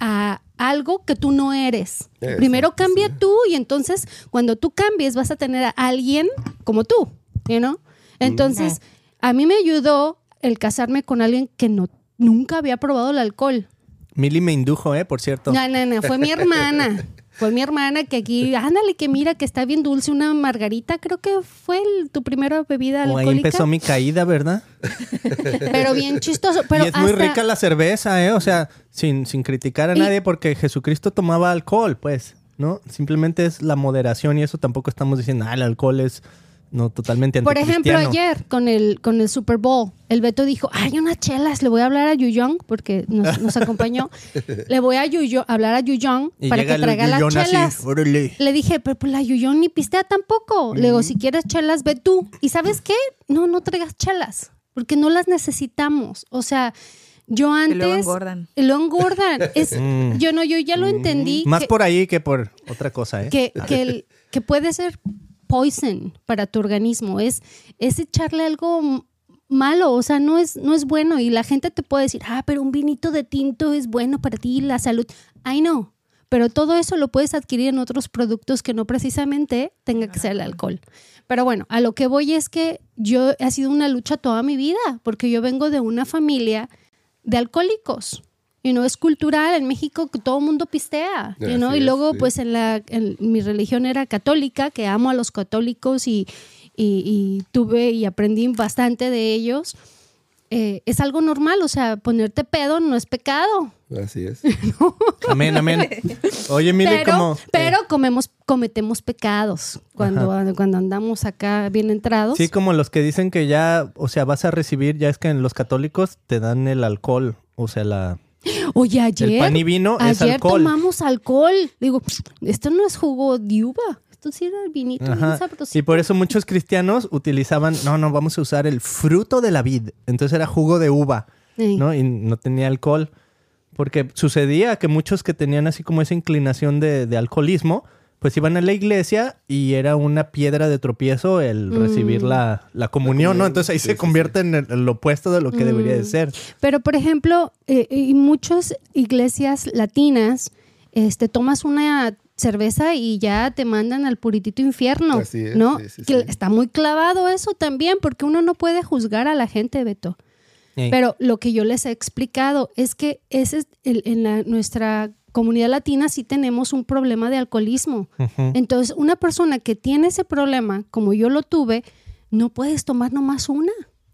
a algo que tú no eres. Exacto, Primero cambia sí. tú y entonces cuando tú cambies vas a tener a alguien como tú, you know? Entonces, a mí me ayudó el casarme con alguien que no nunca había probado el alcohol. Mili me indujo, ¿eh? Por cierto. No, no, no, fue mi hermana. Fue mi hermana que aquí, ándale, que mira que está bien dulce, una margarita, creo que fue el- tu primera bebida O ahí alcohólica. empezó mi caída, ¿verdad? Pero bien chistoso. Pero y es muy rica la cerveza, ¿eh? O sea, sin, sin criticar a Y- nadie porque Jesucristo tomaba alcohol, pues, ¿no? Simplemente es la moderación y eso tampoco estamos diciendo, ah, el alcohol es no totalmente Por ejemplo, anticristiano". ayer con el, con el Super Bowl, el Beto dijo, hay unas chelas, le voy a hablar a Yuyong, porque nos, nos acompañó, le voy a hablar a Yuyong Y para que traiga las así, chelas. órale. Le dije, pero pues la Yuyong ni pistea tampoco. Le digo, si quieres chelas, ve tú. ¿Y sabes qué? No, no traigas chelas, porque no las necesitamos. O sea, yo antes... luego engordan. Y luego engordan. Es, Yo no, yo ya lo entendí. Más que- por ahí que por otra cosa, ¿eh? que, que, el- que puede ser poison para tu organismo. Es, es echarle algo malo, o sea, no es, no es bueno. Y la gente te puede decir, ah, pero un vinito de tinto es bueno para ti, la salud. I know. Pero todo eso lo puedes adquirir en otros productos que no precisamente tenga que ser el alcohol. Pero bueno, a lo que voy es que yo ha sido una lucha toda mi vida, porque yo vengo de una familia de alcohólicos. Y no es cultural en México que todo el mundo pistea. you know, Y es, luego, sí. pues en, la, en mi religión era católica, que amo a los católicos y, y- y tuve y aprendí bastante de ellos. Eh, es algo normal, o sea, ponerte pedo no es pecado. Así es. Amén, amén. Oye, mire pero cómo... pero comemos, cometemos pecados cuando, cuando andamos acá bien entrados. Sí, como los que dicen que ya, o sea, vas a recibir, ya es que en los católicos te dan el alcohol, o sea, la... Oye, ayer, pan y vino es ayer alcohol. tomamos alcohol. Digo, esto no es jugo de uva. Esto sí era el vinito bien. Y por eso muchos cristianos utilizaban, no, no, vamos a usar el fruto de la vid. Entonces era jugo de uva, Sí. ¿no? Y no tenía alcohol. Porque sucedía que muchos que tenían así como esa inclinación de, de alcoholismo, pues iban a la iglesia y era una piedra de tropiezo el recibir la, la comunión, ¿no? Entonces ahí Sí, se sí, convierte en el, en lo opuesto de lo que debería de ser. Pero, por ejemplo, eh, y muchas iglesias latinas, este, tomas una cerveza y ya te mandan al puritito infierno, Así es, ¿no? sí, sí, Que sí. Está muy clavado eso también, porque uno no puede juzgar a la gente, Beto. Pero lo que yo les he explicado es que ese es el- en la- nuestra comunidad latina sí tenemos un problema de alcoholismo. Entonces, una persona que tiene ese problema, como yo lo tuve, no puedes tomar nomás una.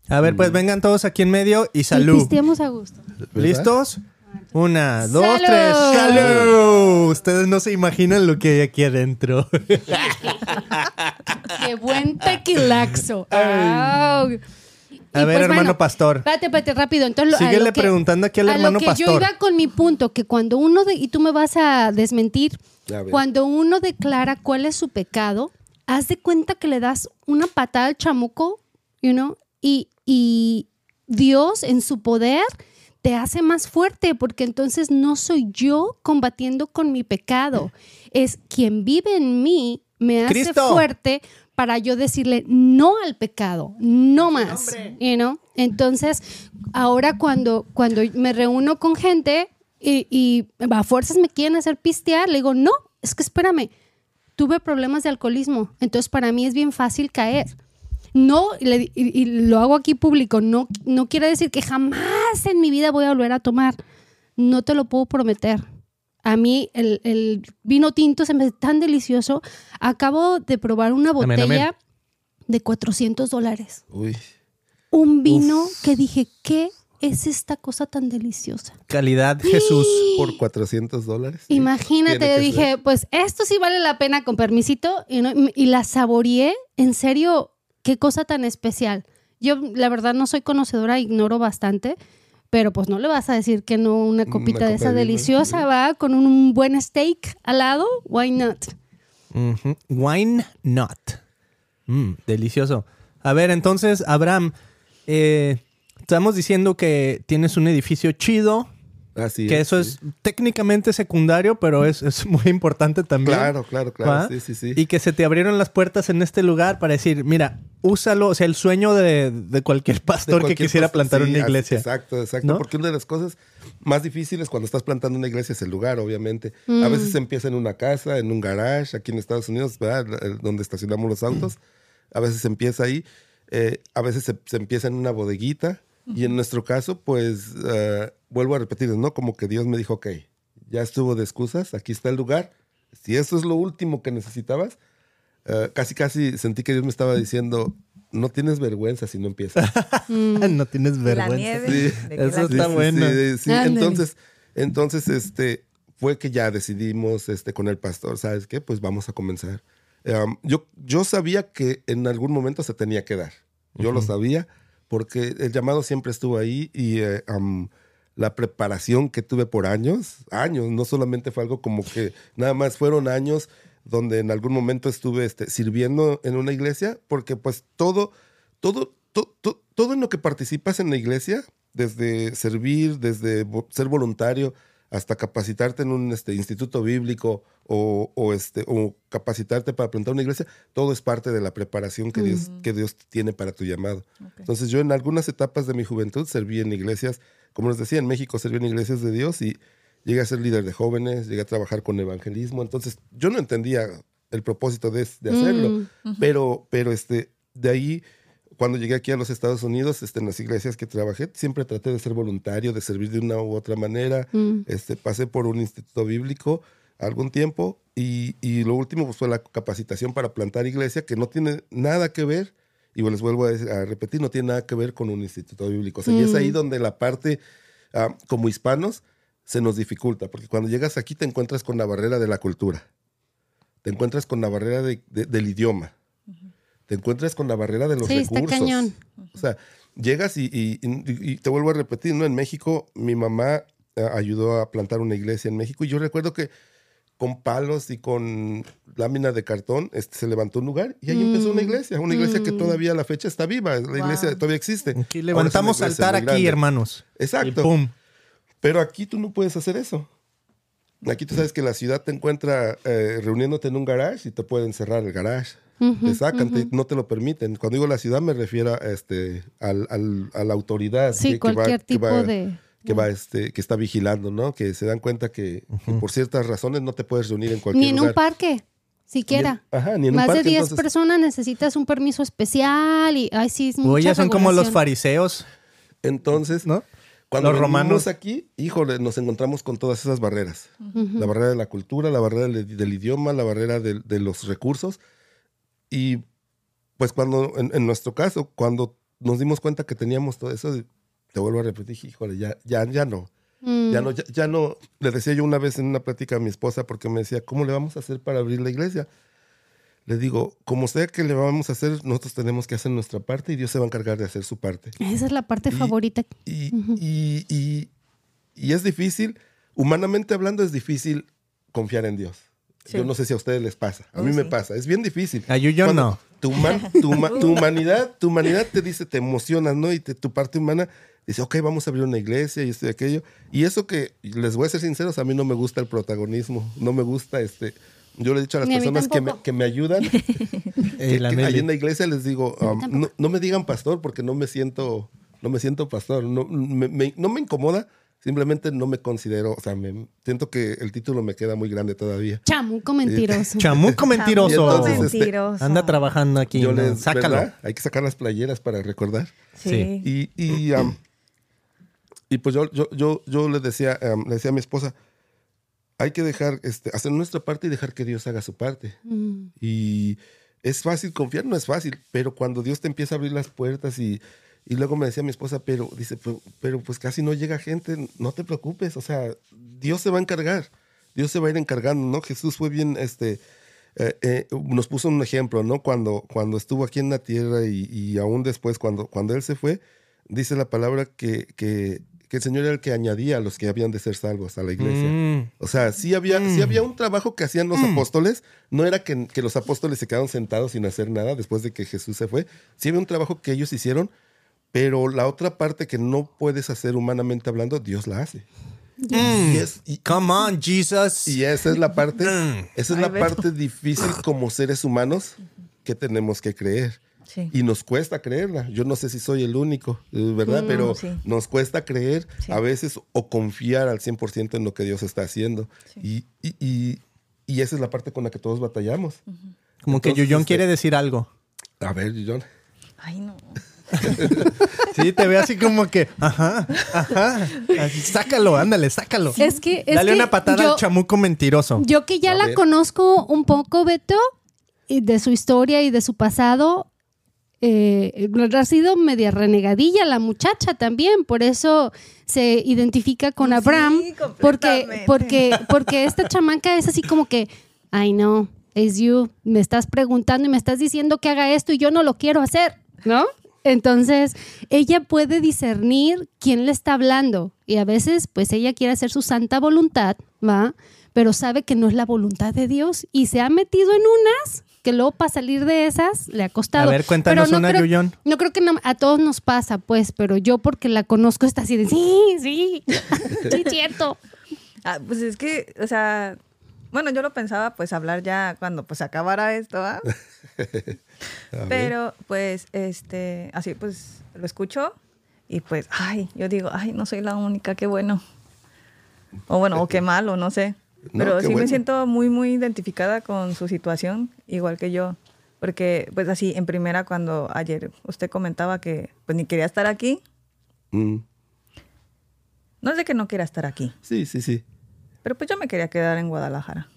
A ver, pues vengan todos aquí en medio y Y salud. pisteemos a gusto. ¿Listos? Una, dos, ¡Salud! tres. ¡Salud! Ustedes no se imaginan lo que hay aquí adentro. ¡Qué buen tequilaxo! Au. Y A ver, hermano bueno, pastor. Espérate, espérate, rápido. Entonces, Síguele lo que- preguntando aquí al a hermano lo que pastor. yo iba con mi punto, que cuando uno, de, y tú me vas a desmentir, A cuando uno declara cuál es su pecado, haz de cuenta que le das una patada al chamuco, you know, y, y Dios en su poder te hace más fuerte, porque entonces no soy yo combatiendo con mi pecado, es quien vive en mí me hace Cristo. fuerte para yo decirle no al pecado, no más, you know? Entonces, ahora cuando, cuando me reúno con gente y, y a fuerzas me quieren hacer pistear, le digo, no, es que espérame, tuve problemas de alcoholismo, entonces para mí es bien fácil caer. No, y, lo hago aquí público, no, no quiere decir que jamás en mi vida voy a volver a tomar. No te lo puedo prometer. A mí el, el vino tinto se me hace tan delicioso. Acabo de probar una botella amén. de 400 dólares. Uy. Un vino que dije, ¿qué es esta cosa tan deliciosa? Calidad Jesús. Por 400 dólares. Imagínate, yo dije, ser. pues esto sí vale la pena con permisito. Y, no- y la saboreé, en serio, qué cosa tan especial. Yo, la verdad, no soy conocedora, ignoro bastante, pero pues no le vas a decir que no una copita de esa de deliciosa, va, con un buen steak al lado, why not? Wine not. Mm, delicioso. A ver, entonces, Abraham, eh, estamos diciendo que tienes un edificio chido, Así que es, eso sí. es técnicamente secundario, pero es, es muy importante también. Claro, claro, claro. Sí, sí, sí. Y que se te abrieron las puertas en este lugar para decir, mira, úsalo, o sea, el sueño de, de cualquier De pastor que cualquier quisiera pastor, plantar sí, una iglesia. Exacto, exacto. ¿No? Porque una de las cosas más difíciles cuando estás plantando una iglesia es el lugar, obviamente. Mm. A veces se empieza en una casa, en un garage, aquí en Estados Unidos, ¿verdad? Donde estacionamos los autos. A veces se empieza ahí. eh, a veces se, se empieza en una bodeguita. Y en nuestro caso, pues, eh, vuelvo a repetir, ¿no? Como que Dios me dijo, ok, ya estuvo de excusas, aquí está el lugar, si eso es lo último que necesitabas, eh, casi casi sentí que Dios me estaba diciendo, no tienes vergüenza si no empiezas. no tienes La vergüenza. nieve. Sí. Eso la- está bueno. Sí, sí. Ándale. Entonces, entonces, este, fue que ya decidimos, este, con el pastor, ¿sabes qué? Pues vamos a comenzar. Um, yo, yo sabía que en algún momento se tenía que dar. Yo lo sabía porque el llamado siempre estuvo ahí y um, la preparación que tuve por años, años, no solamente fue algo como que nada más fueron años donde en algún momento estuve este, sirviendo en una iglesia, porque pues todo, todo, to- to- todo en lo que participas en la iglesia, desde servir, desde ser voluntario, hasta capacitarte en un este, instituto bíblico o, o, este, o capacitarte para plantar una iglesia, todo es parte de la preparación que, Dios, que Dios tiene para tu llamado. Entonces yo en algunas etapas de mi juventud serví en iglesias, como les decía, en México serví en iglesias de Dios y llegué a ser líder de jóvenes, llegué a trabajar con evangelismo, entonces yo no entendía el propósito de, de hacerlo, pero, pero este, de ahí, cuando llegué aquí a los Estados Unidos, este, en las iglesias que trabajé, siempre traté de ser voluntario, de servir de una u otra manera, este, pasé por un instituto bíblico algún tiempo y, y lo último pues, fue la capacitación para plantar iglesia, que no tiene nada que ver, y les vuelvo a, decir- a repetir, no tiene nada que ver con un instituto bíblico. O sea, y es ahí donde la parte, ah, como hispanos, se nos dificulta, porque cuando llegas aquí te encuentras con la barrera de la cultura, te encuentras con la barrera de- de- del idioma, te encuentras con la barrera de los Sí, está recursos. cañón. O sea, llegas y, y- y- y te vuelvo a repetir, ¿no? En México, mi mamá eh, ayudó a plantar una iglesia en México y yo recuerdo que con palos y con lámina de cartón este, se levantó un lugar y ahí empezó una iglesia, una iglesia que todavía a la fecha está viva, la iglesia todavía existe. Aquí levantamos altar aquí, grande. hermanos. Exacto. Y pum. Pero aquí tú no puedes hacer eso. Aquí tú sabes que la ciudad te encuentra eh, reuniéndote en un garage y te pueden cerrar el garage. te sacan, te- no te lo permiten. Cuando digo la ciudad me refiero a, este, al- al- a la autoridad. Sí, que- que va- cualquier que tipo va- de- Que, va, este, que está vigilando, ¿no? Que se dan cuenta que, que por ciertas razones no te puedes reunir en cualquier Ni en lugar. un parque, siquiera. Ni en- ajá, ni en un Más parque, de 10 entonces- personas necesitas un permiso especial y ay sí, es mucha Oye, son como los regulación. fariseos, Entonces, ¿no? Cuando Los romanos aquí, híjole, nos encontramos con todas esas barreras. La barrera de la cultura, la barrera del, del idioma, la barrera del- de, los recursos. Y pues cuando, en, en nuestro caso, cuando nos dimos cuenta que teníamos todo eso, te vuelvo a repetir, híjole, ya, ya, ya no. Mm. Ya no, ya, ya no. Le decía yo una vez en una plática a mi esposa porque me decía, ¿cómo le vamos a hacer para abrir la iglesia? Le digo, como sea que le vamos a hacer, nosotros tenemos que hacer nuestra parte y Dios se va a encargar de hacer su parte. Esa es la parte Y- favorita. Y, y- y- y es difícil, humanamente hablando, es difícil confiar en Dios. Sí. Yo no sé si a ustedes les pasa. A Oh, mí me pasa. Es bien difícil. A yo- yo no. Tu, human- tu, tu humanidad, tu humanidad te dice, te emocionas, ¿no? Y te- tu parte humana dice, ok, vamos a abrir una iglesia y esto y aquello. Y eso que, les voy a ser sinceros, a mí no me gusta el protagonismo. No me gusta este. Yo le he dicho a las Ni a mí personas que me, que me ayudan Eh, la que ahí en la iglesia les digo, um, no, no me digan pastor porque no me siento, no me siento pastor, no me, me- no me incomoda, simplemente no me considero, o sea, me, siento que el título me queda muy grande todavía. Chamuco mentiroso. Chamuco mentiroso. Entonces, este, mentiroso. Anda trabajando aquí. Yo ¿no? les, Sácalo. ¿verdad? Hay que sacar las playeras para recordar. Sí. Y, y, um, y pues yo, yo, yo, yo le decía, um, le decía a mi esposa, hay que dejar, este, hacer nuestra parte y dejar que Dios haga su parte. Mm. Y es fácil confiar, no es fácil, pero cuando Dios te empieza a abrir las puertas y, y luego me decía mi esposa, pero dice, pero, pero pues casi no llega gente, no te preocupes, o sea, Dios se va a encargar, Dios se va a ir encargando, ¿no? Jesús fue bien, este, eh, eh, nos puso un ejemplo, ¿no? Cuando, cuando estuvo aquí en la tierra y, y aún después, cuando, cuando Él se fue, dice la palabra que, que, que el Señor era el que añadía a los que habían de ser salvos a la iglesia. Mm. O sea, sí había, sí había un trabajo que hacían los apóstoles. No era que, que los apóstoles se quedaron sentados sin hacer nada después de que Jesús se fue. Sí había un trabajo que ellos hicieron, pero la otra parte que no puedes hacer humanamente hablando, Dios la hace. Y, es- y- Come on, Jesus. y esa es la parte, esa es la parte difícil como seres humanos que tenemos que creer. Sí. Y nos cuesta creerla. Yo no sé si soy el único, eh, ¿verdad? Mm, Pero sí. nos cuesta creer Sí. a veces o confiar al 100% en lo que Dios está haciendo. Y, y, y- y esa es la parte con la que todos batallamos. Como que Yuyón este- quiere decir algo. A ver, John. Ay, no. Sí, te ve así como que, ajá, ajá. Así, sácalo, ándale, sácalo. Es que. Es Dale que una patada yo- al chamuco mentiroso. Yo que ya A la ver. conozco un poco, Beto, y de su historia y de su pasado, eh, ha sido media renegadilla la muchacha también, por eso se identifica con Sí, Abraham, porque, completamente. porque, porque esta chamaca es así como que, ay no, es you, me estás preguntando y me estás diciendo que haga esto y yo no lo quiero hacer, ¿no? Entonces, ella puede discernir quién le está hablando y a veces, pues ella quiere hacer su santa voluntad, ¿va? Pero sabe que no es la voluntad de Dios y se ha metido en unas que luego para salir de esas le ha costado. A ver, cuéntanos Pero no una, creo- Yuyón. No creo que no- a todos nos pasa, pues, pero yo porque la conozco está así de, sí, sí, sí, cierto. Ah, pues es que, o sea, bueno, yo lo pensaba pues hablar ya cuando pues acabara esto, ¿ah? Pero pues, este, así pues lo escucho y pues, ay, yo digo, ay, no soy la única, qué bueno. O bueno, o qué malo, no sé. No, Pero sí me siento muy, muy identificada con su situación, igual que yo. Porque, pues así, en primera, cuando ayer usted comentaba que pues ni quería estar aquí, Mm, no es de que no quiera estar aquí, Sí, sí, sí. pero pues yo me quería quedar en Guadalajara.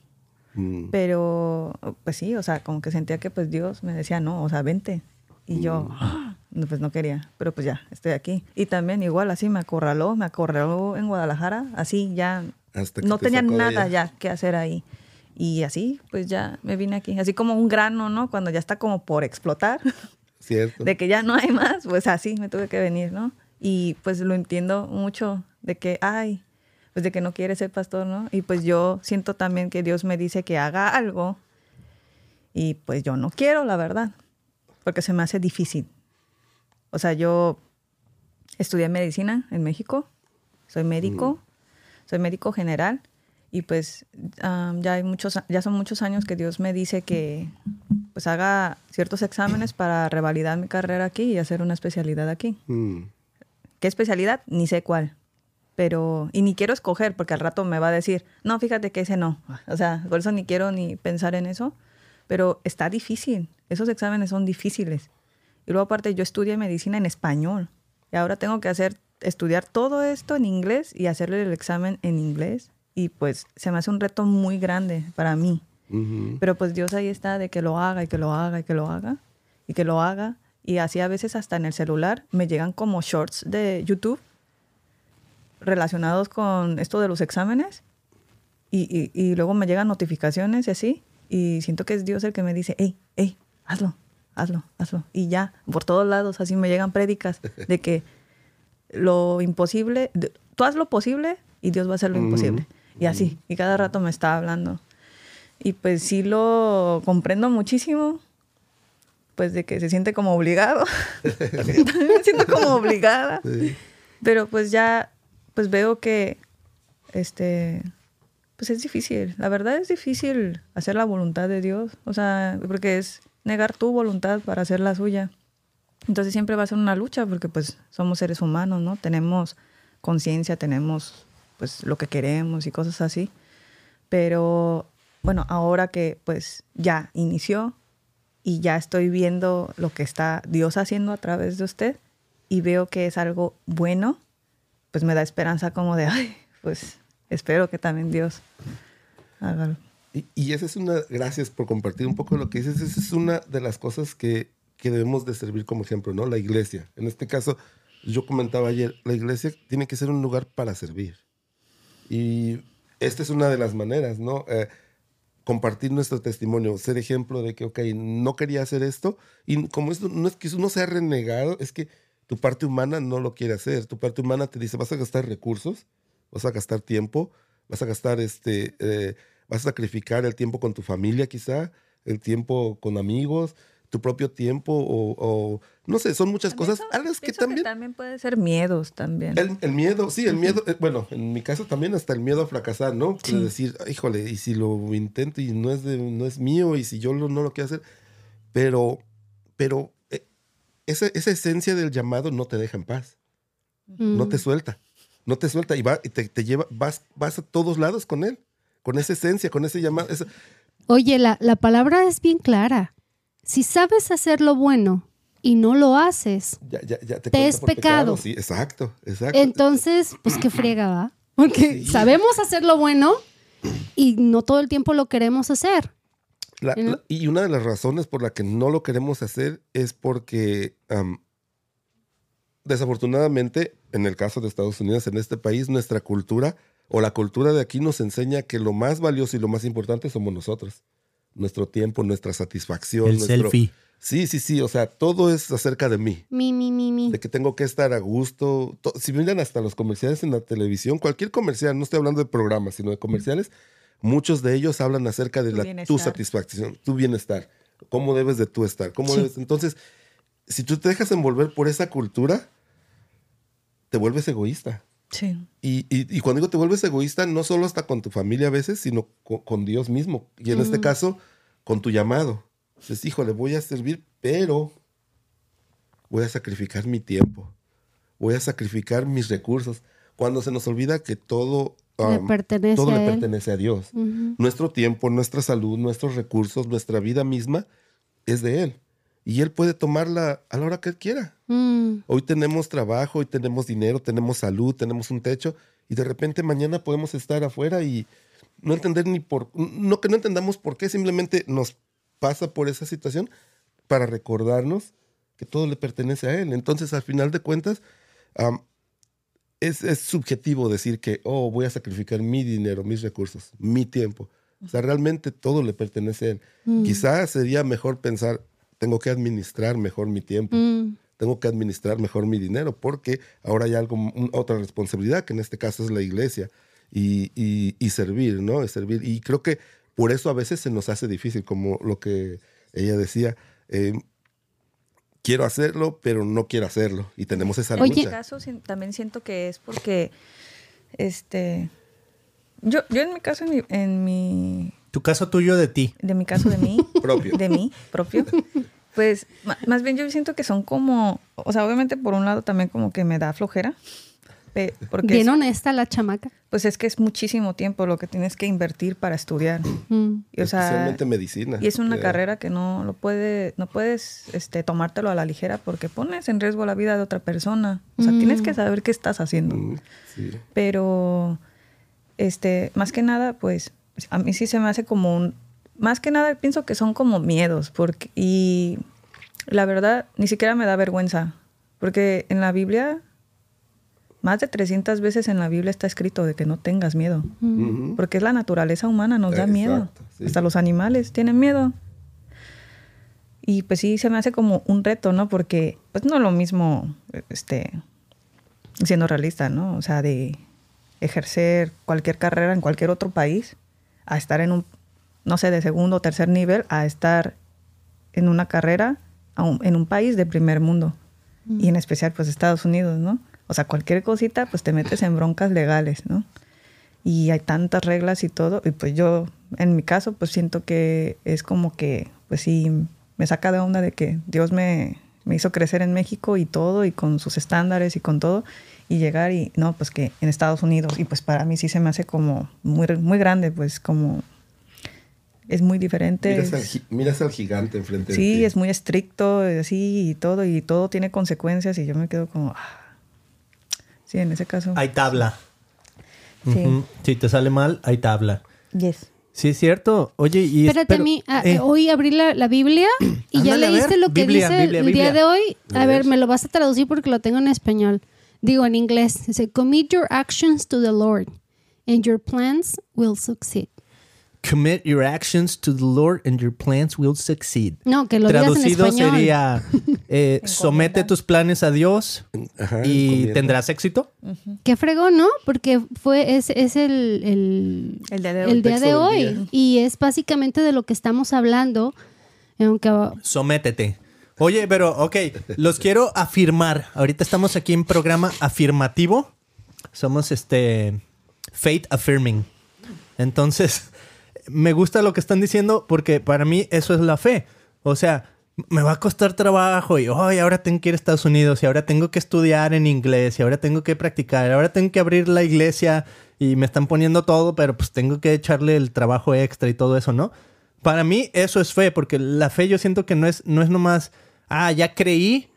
Mm, Pero, pues sí, o sea, como que sentía que pues Dios me decía, no, o sea, vente. Y yo, Mm. "Ah", no, pues no quería, pero pues ya, estoy aquí. Y también igual así me acorraló, me acorraló en Guadalajara, así ya, Hasta que no te tenía nada ya que hacer ahí. Y así, pues ya me vine aquí, así como un grano, ¿no? Cuando ya está como por explotar, Cierto. de que ya no hay más, pues así me tuve que venir, ¿no? Y pues lo entiendo mucho de que, ay, pues de que no quiere ser pastor, ¿no? Y pues yo siento también que Dios me dice que haga algo y pues yo no quiero, la verdad, porque se me hace difícil. O sea, yo estudié medicina en México, soy médico, soy médico general y pues ya hay muchos, ya son muchos años que Dios me dice que pues haga ciertos exámenes para revalidar mi carrera aquí y hacer una especialidad aquí. Mm, ¿Qué especialidad? Ni sé cuál. Pero, y ni quiero escoger porque al rato me va a decir, no, fíjate que ese no. O sea, por eso ni quiero ni pensar en eso. Pero está difícil. Esos exámenes son difíciles. Y luego aparte yo estudié medicina en español. Y ahora tengo que hacer, estudiar todo esto en inglés y hacerle el examen en inglés. Y pues se me hace un reto muy grande para mí. Pero pues Dios ahí está de que lo haga y que lo haga y que lo haga y que lo haga. Y así a veces hasta en el celular me llegan como shorts de YouTube relacionados con esto de los exámenes. Y, y- y luego me llegan notificaciones y así. Y siento que es Dios el que me dice, hey, hey, hazlo, hazlo, hazlo. Y ya, por todos lados así me llegan prédicas de que lo imposible, tú haz lo posible y Dios va a hacer lo imposible. Y así, y cada rato me está hablando. Y pues sí lo comprendo muchísimo, pues de que se siente como obligado. También me siento como obligada. Sí. Pero pues ya, pues veo que, este, pues es difícil. La verdad es difícil hacer la voluntad de Dios. O sea, porque es negar tu voluntad para hacer la suya. Entonces siempre va a ser una lucha porque pues somos seres humanos, ¿no? Tenemos conciencia, tenemos pues lo que queremos y cosas así. Pero bueno, ahora que pues ya inició y ya estoy viendo lo que está Dios haciendo a través de usted y veo que es algo bueno, pues me da esperanza como de, ay, pues espero que también Dios haga. Y, y esa es una, gracias por compartir un poco lo que dices, esa es una de las cosas que, que debemos de servir como ejemplo, ¿no? La iglesia. En este caso, yo comentaba ayer, la iglesia tiene que ser un lugar para servir. Y esta es una de las maneras, ¿no? Eh, compartir nuestro testimonio, ser ejemplo de que, ok, no quería hacer esto, y como esto no es que uno sea renegado, es que tu parte humana no lo quiere hacer. Tu parte humana te dice, vas a gastar recursos, vas a gastar tiempo, vas a gastar este, eh, vas a sacrificar el tiempo con tu familia quizá, el tiempo con amigos, tu propio tiempo o, o no sé, son muchas cosas. A las que Pienso también... puede ser miedos también. El, el miedo, sí, el miedo, eh, bueno, en mi caso también hasta el miedo a fracasar, ¿no? De Sí. decir, híjole, y si lo intento y no es, de, no es mío y si yo lo- no lo quiero hacer, pero, pero eh, esa, esa esencia del llamado no te deja en paz, no Mm. te suelta, no te suelta y, va, y te, te lleva, vas, vas a todos lados con él, con esa esencia, con ese llamado. esa- Oye, la, la palabra es bien clara. Si sabes hacer lo bueno y no lo haces, Ya, ya, ya te, es pecado. Sí, exacto, exacto. entonces, pues qué friega, ¿va? Porque sabemos hacer lo bueno y no todo el tiempo lo queremos hacer. La- ¿no? la- y una de las razones por la que no lo queremos hacer es porque, am, desafortunadamente, en el caso de Estados Unidos, en este país, nuestra cultura o la cultura de aquí nos enseña que lo más valioso y lo más importante somos nosotros. Nuestro tiempo, nuestra satisfacción. El nuestro- selfie. Sí, sí, sí. O sea, todo es acerca de mí. Mi, mi, mi, mi. De que tengo que estar a gusto. To- Si miran hasta los comerciales en la televisión, cualquier comercial, no estoy hablando de programas, sino de comerciales, muchos de ellos hablan acerca de Tu la, tu bienestar. satisfacción, tu bienestar, cómo debes de tú estar, cómo Sí. debes. Entonces, si tú te dejas envolver por esa cultura, te vuelves egoísta. Sí. Y, y- y cuando digo te vuelves egoísta, no solo hasta con tu familia a veces, sino co- con, Dios mismo. Y en este caso, con tu llamado. Dices, híjole, voy a servir, pero voy a sacrificar mi tiempo. Voy a sacrificar mis recursos. Cuando se nos olvida que todo, Le pertenece todo a le pertenece a Dios. Nuestro tiempo, nuestra salud, nuestros recursos, nuestra vida misma es de Él. Y Él puede tomarla a la hora que Él quiera. Mm, Hoy tenemos trabajo, hoy tenemos dinero, tenemos salud, tenemos un techo y de repente mañana podemos estar afuera y no entender ni por, no que no entendamos por qué, simplemente nos pasa por esa situación para recordarnos que todo le pertenece a él. Entonces, al final de cuentas, es, es subjetivo decir que, oh, voy a sacrificar mi dinero, mis recursos, mi tiempo. O sea, realmente todo le pertenece a él. Mm. Quizás sería mejor pensar, tengo que administrar mejor mi tiempo mm, tengo que administrar mejor mi dinero porque ahora hay algo, un- otra responsabilidad, que en este caso es la iglesia, y, y- y servir, ¿no? Es servir. Y creo que por eso a veces se nos hace difícil, como lo que ella decía, eh, quiero hacerlo, pero no quiero hacerlo. Y tenemos esa Oye. En mi lucha. caso también siento que es porque, este, yo, yo en mi caso, en mi, en mi- Tu caso tuyo de ti. de mi caso de mí, Propio. de mí propio, pues más bien yo siento que son como, o sea, obviamente por un lado también como que me da flojera, porque Bien es- honesta la chamaca. pues es que es muchísimo tiempo lo que tienes que invertir para estudiar. Mm. Y, o sea, Especialmente medicina. y es una carrera que no lo puede, no puedes este, tomártelo a la ligera porque pones en riesgo la vida de otra persona. O sea, tienes que saber qué estás haciendo. mm, sí. Pero, este, más que nada, pues, a mí sí se me hace como un, más que nada pienso que son como miedos, porque, y la verdad, ni siquiera me da vergüenza, porque en la Biblia, más de 300 veces en la Biblia está escrito de que no tengas miedo, porque es la naturaleza humana, nos da miedo, sí. hasta los animales tienen miedo. Y pues sí, se me hace como un reto, ¿no? Porque pues no es lo mismo, este, siendo realista, ¿no? O sea, de ejercer cualquier carrera en cualquier otro país, a estar en un, no sé, de segundo o tercer nivel, a estar en una carrera un- en un país de primer mundo. Y en especial, pues, Estados Unidos, ¿no? O sea, cualquier cosita, pues, te metes en broncas legales, ¿no? Y hay tantas reglas y todo. Y pues yo, en mi caso, pues siento que es como que, pues sí, me saca de onda de que Dios me, me hizo crecer en México y todo, y con sus estándares y con todo, y llegar y, no, pues que en Estados Unidos, y pues para mí sí se me hace como muy, muy grande, pues como es muy diferente. Miras, al, es- gi- miras al gigante enfrente de ti. sí, es muy estricto, así y todo, y todo tiene consecuencias, y yo me quedo como, ah. sí, en ese caso. Hay tabla. Sí. Si te sale mal, hay tabla. Yes. Sí, es cierto. Oye, y... Espérate, pero- a mí, eh, hoy abrí la, la Biblia y ya Ándale, a leíste lo que Biblia, dice Biblia, el Biblia. día de hoy. A A ver, ver. me lo vas a traducir porque lo tengo en español. Digo en inglés. Dice, commit your actions to the Lord and your plans will succeed. Commit your actions to the Lord and your plans will succeed. No, que lo digas en Traducido español. sería, eh, somete tus planes a Dios Ajá, y tendrás éxito. Qué fregón, ¿no? Porque fue, es, es el, el, El día de hoy. el día de hoy. día. Y es básicamente de lo que estamos hablando. Aunque Sométete. Oye, pero, ok, los quiero afirmar. Ahorita estamos aquí en programa afirmativo. Somos este faith affirming. Entonces, me gusta lo que están diciendo porque para mí eso es la fe. O sea, me va a costar trabajo y hoy ahora tengo que ir a Estados Unidos y ahora tengo que estudiar en inglés y ahora tengo que practicar, ahora tengo que abrir la iglesia y me están poniendo todo, pero pues tengo que echarle el trabajo extra y todo eso, ¿no? Para mí eso es fe, porque la fe yo siento que no es, no es nomás ah, ya creí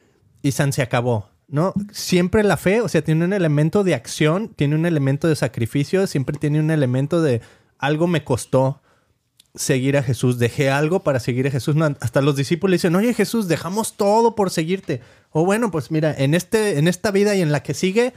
y San se acabó. ¿no? Siempre la fe, o sea, tiene un elemento de acción, tiene un elemento de sacrificio, siempre tiene un elemento de algo me costó seguir a Jesús, dejé algo para seguir a Jesús. hasta los discípulos dicen, oye Jesús, dejamos todo por seguirte. O bueno, pues mira, en, este, en esta vida y en la que sigue,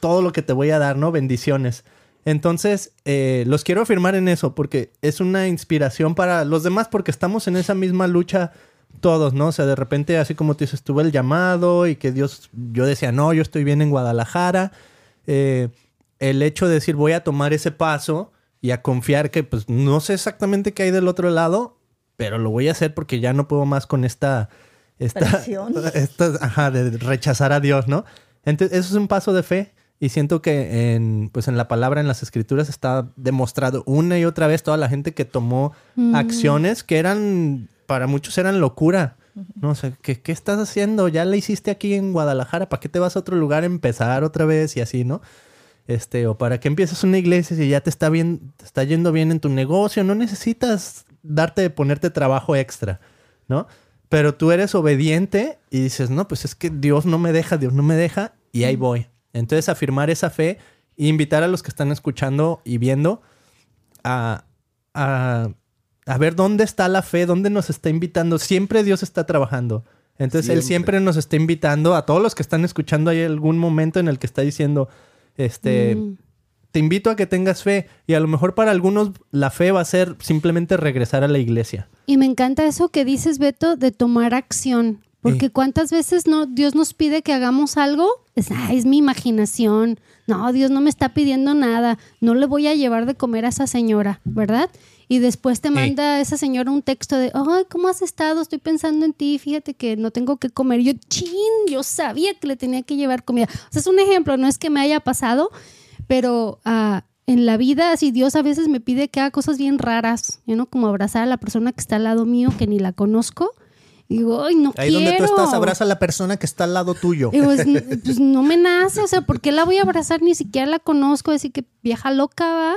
todo lo que te voy a dar, ¿no? Bendiciones. Entonces, eh, los quiero afirmar en eso, porque es una inspiración para los demás, porque estamos en esa misma lucha todos, ¿no? O sea, de repente, así como te dices, tuve el llamado y que Dios, yo decía, no, yo estoy bien en Guadalajara. Eh, el hecho de decir, voy a tomar ese paso y a confiar que, pues, no sé exactamente qué hay del otro lado, pero lo voy a hacer porque ya no puedo más con esta, esta, esta ajá, de rechazar a Dios, ¿no? Entonces, eso es un paso de fe. Y siento que en, pues en la palabra, en las escrituras, está demostrado una y otra vez toda la gente que tomó mm. acciones que eran para muchos eran locura. No sé, ¿qué, ¿qué, estás haciendo? Ya la hiciste aquí en Guadalajara, ¿para qué te vas a otro lugar a empezar otra vez y así, no? Este, o para qué empiezas una iglesia si ya te está bien, te está yendo bien en tu negocio, no necesitas darte ponerte trabajo extra, ¿no? Pero tú eres obediente y dices, no, pues es que Dios no me deja, Dios no me deja, y ahí voy. Entonces, afirmar esa fe e invitar a los que están escuchando y viendo a, a a ver dónde está la fe, dónde nos está invitando. Siempre Dios está trabajando. Entonces Él siempre nos está invitando a todos los que están escuchando. Hay algún momento en el que está diciendo, este, mm. te invito a que tengas fe. Y a lo mejor para algunos la fe va a ser simplemente regresar a la iglesia. Y me encanta eso que dices, Beto, de tomar acción. Porque cuántas veces no Dios nos pide que hagamos algo, es, es mi imaginación. No, Dios no me está pidiendo nada. No le voy a llevar de comer a esa señora, ¿verdad? Y después te manda esa señora un texto de, ay, ¿cómo has estado? Estoy pensando en ti, fíjate que no tengo que comer. Yo, chin, yo sabía que le tenía que llevar comida. O sea, es un ejemplo, no es que me haya pasado, pero uh, en la vida, si Dios a veces me pide que haga cosas bien raras, ¿no? Como abrazar a la persona que está al lado mío, que ni la conozco. Y digo, ay, no Ahí donde tú estás, abraza a la persona que está al lado tuyo. Digo, pues, pues, no me nace, o sea, ¿por qué la voy a abrazar? Ni siquiera la conozco, decir que vieja loca va.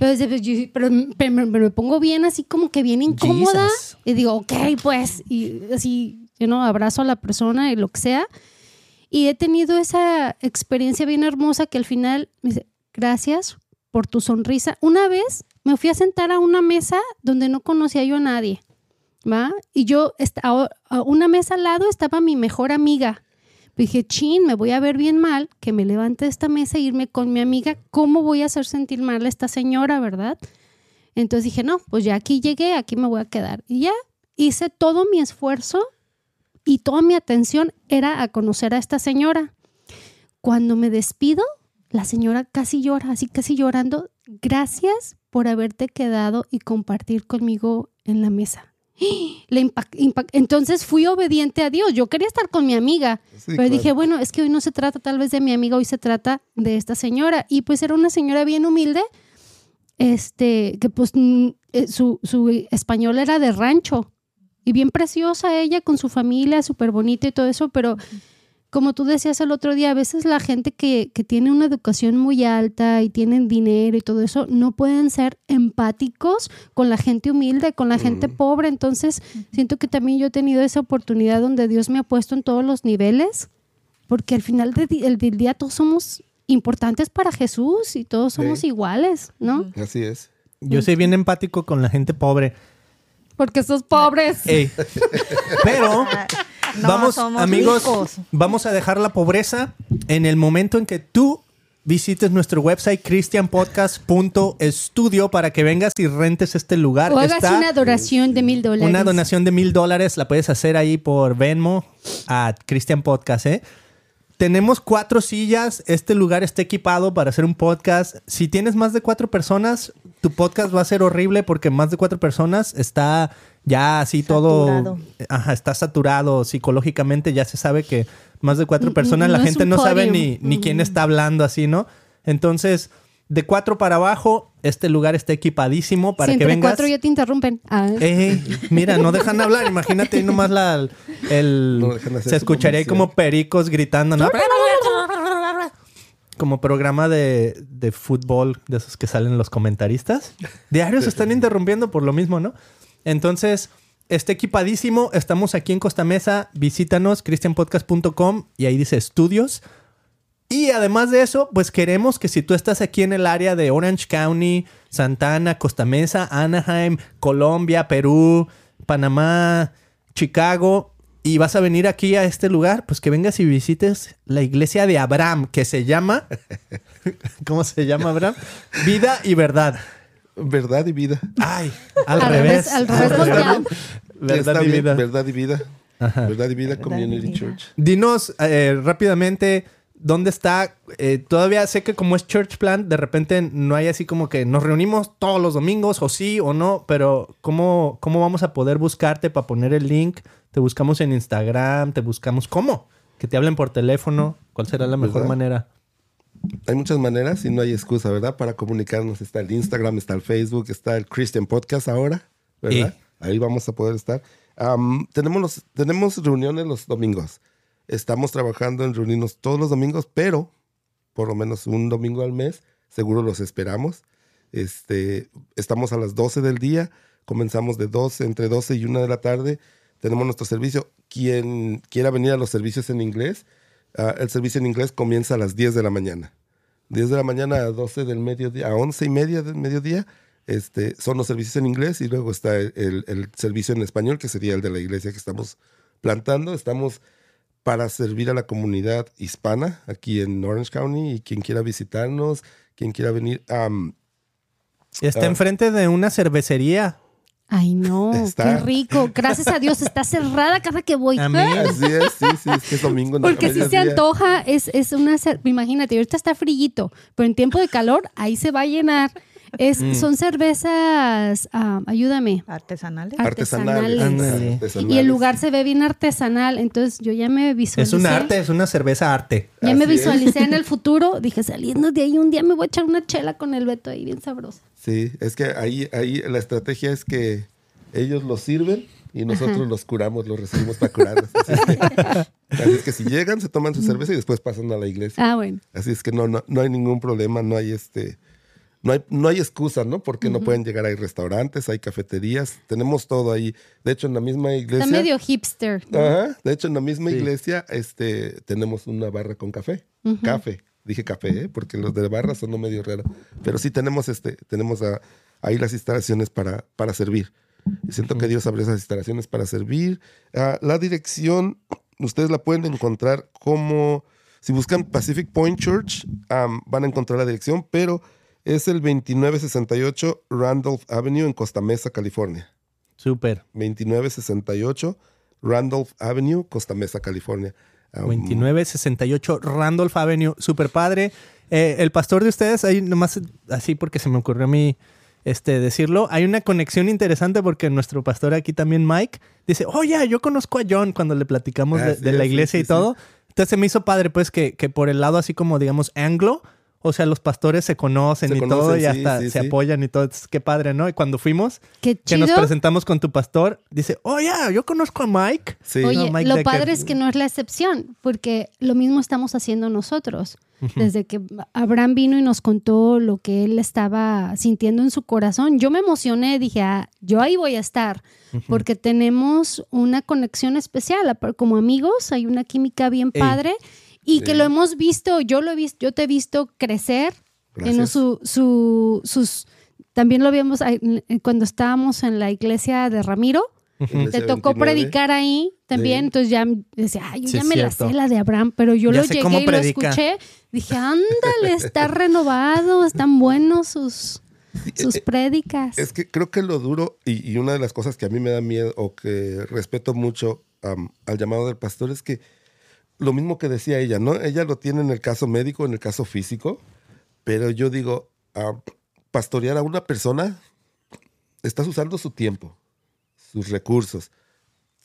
Pero, me pongo bien así como que bien incómoda. Y digo, ok, pues. Y así, yo no abrazo a la persona y lo que sea. Y he tenido esa experiencia bien hermosa que al final me dice, gracias por tu sonrisa. Una vez me fui a sentar a una mesa donde no conocía yo a nadie. ¿Va? Y yo, a una mesa al lado estaba mi mejor amiga dije, chin, me voy a ver bien mal que me levante de esta mesa e irme con mi amiga. ¿Cómo voy a hacer sentir mal a esta señora, verdad? Entonces dije, no, pues ya aquí llegué, aquí me voy a quedar. Y ya hice todo mi esfuerzo y toda mi atención era a conocer a esta señora. Cuando me despido, la señora casi llora, así casi llorando. Gracias por haberte quedado y compartir conmigo en la mesa. Le Entonces fui obediente a Dios. Yo quería estar con mi amiga, pero dije, bueno, es que hoy no se trata tal vez de mi amiga, hoy se trata de esta señora. Y pues era una señora bien humilde, este, que pues eh, su, su español era de rancho y bien preciosa ella con su familia, súper bonita y todo eso, pero como tú decías el otro día, a veces la gente que, tiene una educación muy alta y tienen dinero y todo eso, no pueden ser empáticos con la gente humilde, con la gente mm. pobre. Entonces, siento que también yo he tenido esa oportunidad donde Dios me ha puesto en todos los niveles, porque al final del, día todos somos importantes para Jesús y todos somos iguales, ¿no? Así es. Yo soy bien empático con la gente pobre. Porque sos pobres. Pero vamos, amigos, vamos a dejar la pobreza en el momento en que tú visites nuestro website christianpodcast.studio para que vengas y rentes este lugar. O hagas una donación de mil dólares. Una donación de mil dólares la puedes hacer ahí por Venmo a Christian Podcast, ¿eh? Tenemos cuatro sillas. Este lugar está equipado para hacer un podcast. Si tienes más de cuatro personas, tu podcast va a ser horrible porque más de cuatro personas está ya así todo. Ajá, está saturado psicológicamente. Ya se sabe que más de cuatro personas, la gente no sabe ni, ni quién está hablando así, ¿no? Entonces, de cuatro para abajo, este lugar está equipadísimo para que vengas. cuatro ya te interrumpen. Ah. mira, no dejan hablar. Imagínate nomás la, el... se escucharía ahí como pericos gritando, ¿no? como programa de, de, fútbol de esos que salen los comentaristas. Diarios se están interrumpiendo por lo mismo, ¿no? Entonces, está equipadísimo. Estamos aquí en Costa Mesa. Visítanos, christianpodcast.com y ahí dice estudios. Y además de eso, pues queremos que si tú estás aquí en el área de Orange County, Santana, Costa Mesa, Anaheim, Colombia, Perú, Panamá, Chicago, y vas a venir aquí a este lugar, pues que vengas y visites la iglesia de Abraham, que se llama, ¿cómo se llama Abraham? Vida y verdad. Verdad y vida. Ay, al, Al revés. revés, al revés volteado. Verdad y vida. Verdad y vida. Ajá. Verdad y vida Verdad y Community vida. Church. Dinos eh, rápidamente dónde está. eh, todavía sé que como es Church Plant, de repente no hay así como que nos reunimos todos los domingos, o sí o no, pero ¿cómo, cómo vamos a poder buscarte para poner el link? Te buscamos en Instagram, te buscamos. ¿Cómo? Que te hablen por teléfono. ¿Cuál será la mejor ¿Verdad? manera? Hay muchas maneras y no hay excusa, ¿verdad? Para comunicarnos. Está el Instagram, está el Facebook, está el Christian Podcast ahora, ¿verdad? Ahí vamos a poder estar. Am, tenemos, los, tenemos reuniones los domingos. Estamos trabajando en reunirnos todos los domingos, pero por lo menos un domingo al mes, seguro los esperamos. Este, estamos a las 12 del día, comenzamos de 12, entre 12 y 1 de la tarde. Tenemos nuestro servicio. Quien quiera venir a los servicios en inglés, ah, el servicio en inglés comienza a las 10 de la mañana. 10 de la mañana a 12 del mediodía, a 11 y media del mediodía, este, son los servicios en inglés y luego está el, el- el servicio en español, que sería el de la iglesia que estamos plantando. Estamos para servir a la comunidad hispana aquí en Orange County y quien quiera visitarnos, quien quiera venir. Está Ah. enfrente de una cervecería. Ay, no, Está. qué rico. Gracias a Dios está cerrada cada que voy. Amén. así es, sí, sí, es que es domingo. no, Porque si se antoja, es, es una... Imagínate, ahorita está frillito, pero en tiempo de calor, ahí se va a llenar. Es, Mm. Son cervezas, ah, ayúdame, Artesanales. artesanales. Y el lugar se ve bien artesanal, entonces yo ya me visualicé. Es un arte, es una cerveza arte. Ya me es. visualicé en el futuro. Dije, saliendo de ahí un día me voy a echar una chela con el Beto ahí bien sabrosa. Sí, es que ahí, ahí la estrategia es que ellos los sirven y nosotros los curamos, los recibimos para curarlos. Así es, que, así es que si llegan, se toman su cerveza y después pasan a la iglesia. Ah, bueno. Así es que no, no, no hay ningún problema, no hay este, no hay, no hay excusa, ¿no? Porque no pueden llegar, hay restaurantes, hay cafeterías, tenemos todo ahí. De hecho, en la misma iglesia. Está medio hipster. ¿no? Ajá, de hecho, en la misma Sí. iglesia, este, tenemos una barra con café. Café. Dije café, ¿eh? porque los de barra son medio raro. Pero sí tenemos este, tenemos a- ahí las instalaciones para, para servir. Y siento que Dios abrió esas instalaciones para servir. Ah, la dirección, ustedes la pueden encontrar como, si buscan Pacific Point Church, van a encontrar la dirección, pero es el 2968 Randolph Avenue en Costa Mesa, California. Súper. 2968 Randolph Avenue, Costa Mesa, California. Um, 2968 Randolph Avenue, super padre. Eh, el pastor de ustedes, ahí nomás así porque se me ocurrió a mí este, decirlo, hay una conexión interesante porque nuestro pastor aquí también, Mike, dice, oye, yo conozco a John cuando le platicamos de, Así de la sí, iglesia sí, y todo. Entonces se me hizo padre pues que, que por el lado así como digamos anglo, o sea, los pastores se conocen Se y todo y sí, hasta sí, se sí. apoyan y todo. Entonces, qué padre, ¿no? Y cuando fuimos, Qué que nos presentamos con tu pastor, dice, oye, yo conozco a Mike. Sí. Oye, No, Mike lo Decker. padre es que no es la excepción, porque lo mismo estamos haciendo nosotros. Desde que Abraham vino y nos contó lo que él estaba sintiendo en su corazón, yo me emocioné, dije, ah, yo ahí voy a estar, porque tenemos una conexión especial, como amigos, hay una química bien Ey. Y que lo hemos visto, yo lo he visto, yo te he visto crecer en su, su- sus, también lo vimos en- cuando estábamos en la iglesia de Ramiro, te tocó 29. predicar ahí también, Sí. entonces ya decía, ay, yo Sí, ya me la cierto. sé la de Abraham, pero yo Ya lo llegué y lo escuché, dije, ándale, está renovado, están buenos sus, sus eh, prédicas. Es que creo que lo duro y, y una de las cosas que a mí me da miedo o que respeto mucho al llamado del pastor es que lo mismo que decía ella, ¿no? Ella lo tiene en el caso médico, en el caso físico, pero yo digo, am, pastorear a una persona, estás usando su tiempo, sus recursos.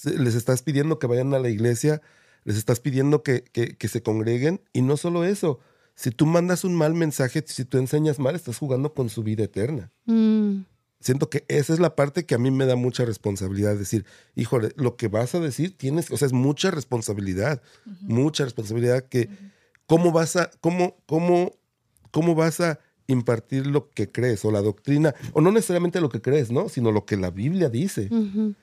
Les estás pidiendo que vayan a la iglesia, les estás pidiendo que, que- que se congreguen y no solo eso. Si tú mandas un mal mensaje, si tú enseñas mal, estás jugando con su vida eterna Mm, siento que esa es la parte que a mí me da mucha responsabilidad. Decir, híjole, lo que vas a decir tienes, o sea, es mucha responsabilidad, mucha responsabilidad que, ¿cómo vas a, cómo, cómo, cómo vas a impartir lo que crees o la doctrina, o no necesariamente lo que crees, ¿no? Sino lo que la Biblia dice.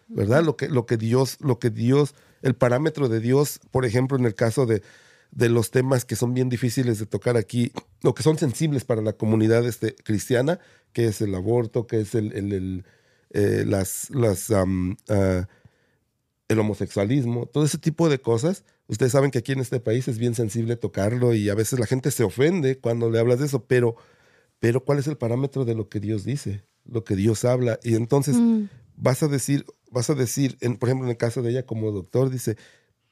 ¿verdad? Lo que, lo que Dios, lo que Dios, el parámetro de Dios, por ejemplo, en el caso de, de los temas que son bien difíciles de tocar aquí, o que son sensibles para la comunidad este, cristiana, que es el aborto, que es el, el- el, eh, las, las, am, ah, el homosexualismo, todo ese tipo de cosas. Ustedes saben que aquí en este país es bien sensible tocarlo y a veces la gente se ofende cuando le hablas de eso, pero, pero ¿cuál es el parámetro de lo que Dios dice? Lo que Dios habla. Y entonces Mm. vas a decir, vas a decir, en, por ejemplo, en el caso de ella como doctor, dice,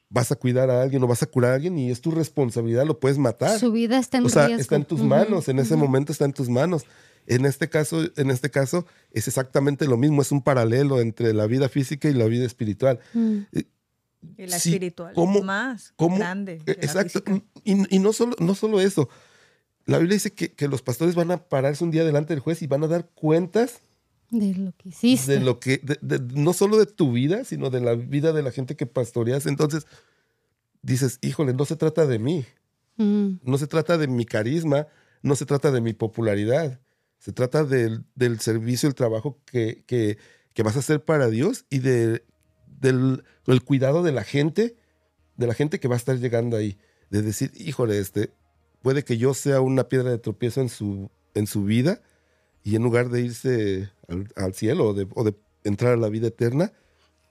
vas a cuidar a alguien o vas a curar a alguien y es tu responsabilidad, lo puedes matar. Su vida está en O sea, riesgo. está en tus manos, en ese momento está en tus manos. En este caso, en este caso es exactamente lo mismo, es un paralelo entre la vida física y la vida espiritual. Mm. Y la Sí, espiritual ¿cómo- es más ¿Cómo? grande. Que la Exacto. Y, y no, solo, no solo eso. La Biblia dice que, que los pastores van a pararse un día delante del juez y van a dar cuentas De lo que hiciste. de lo que, de- de- no solo de tu vida, sino de la vida de la gente que pastoreas. Entonces, dices, híjole, no se trata de mí, Mm. no se trata de mi carisma, no se trata de mi popularidad, se trata del, del servicio, el trabajo que, que, que vas a hacer para Dios y de, del, del cuidado de la gente, de la gente que va a estar llegando ahí. De decir, híjole, este, puede que yo sea una piedra de tropiezo en su, en su vida y en lugar de irse al, al cielo o de, o de entrar a la vida eterna,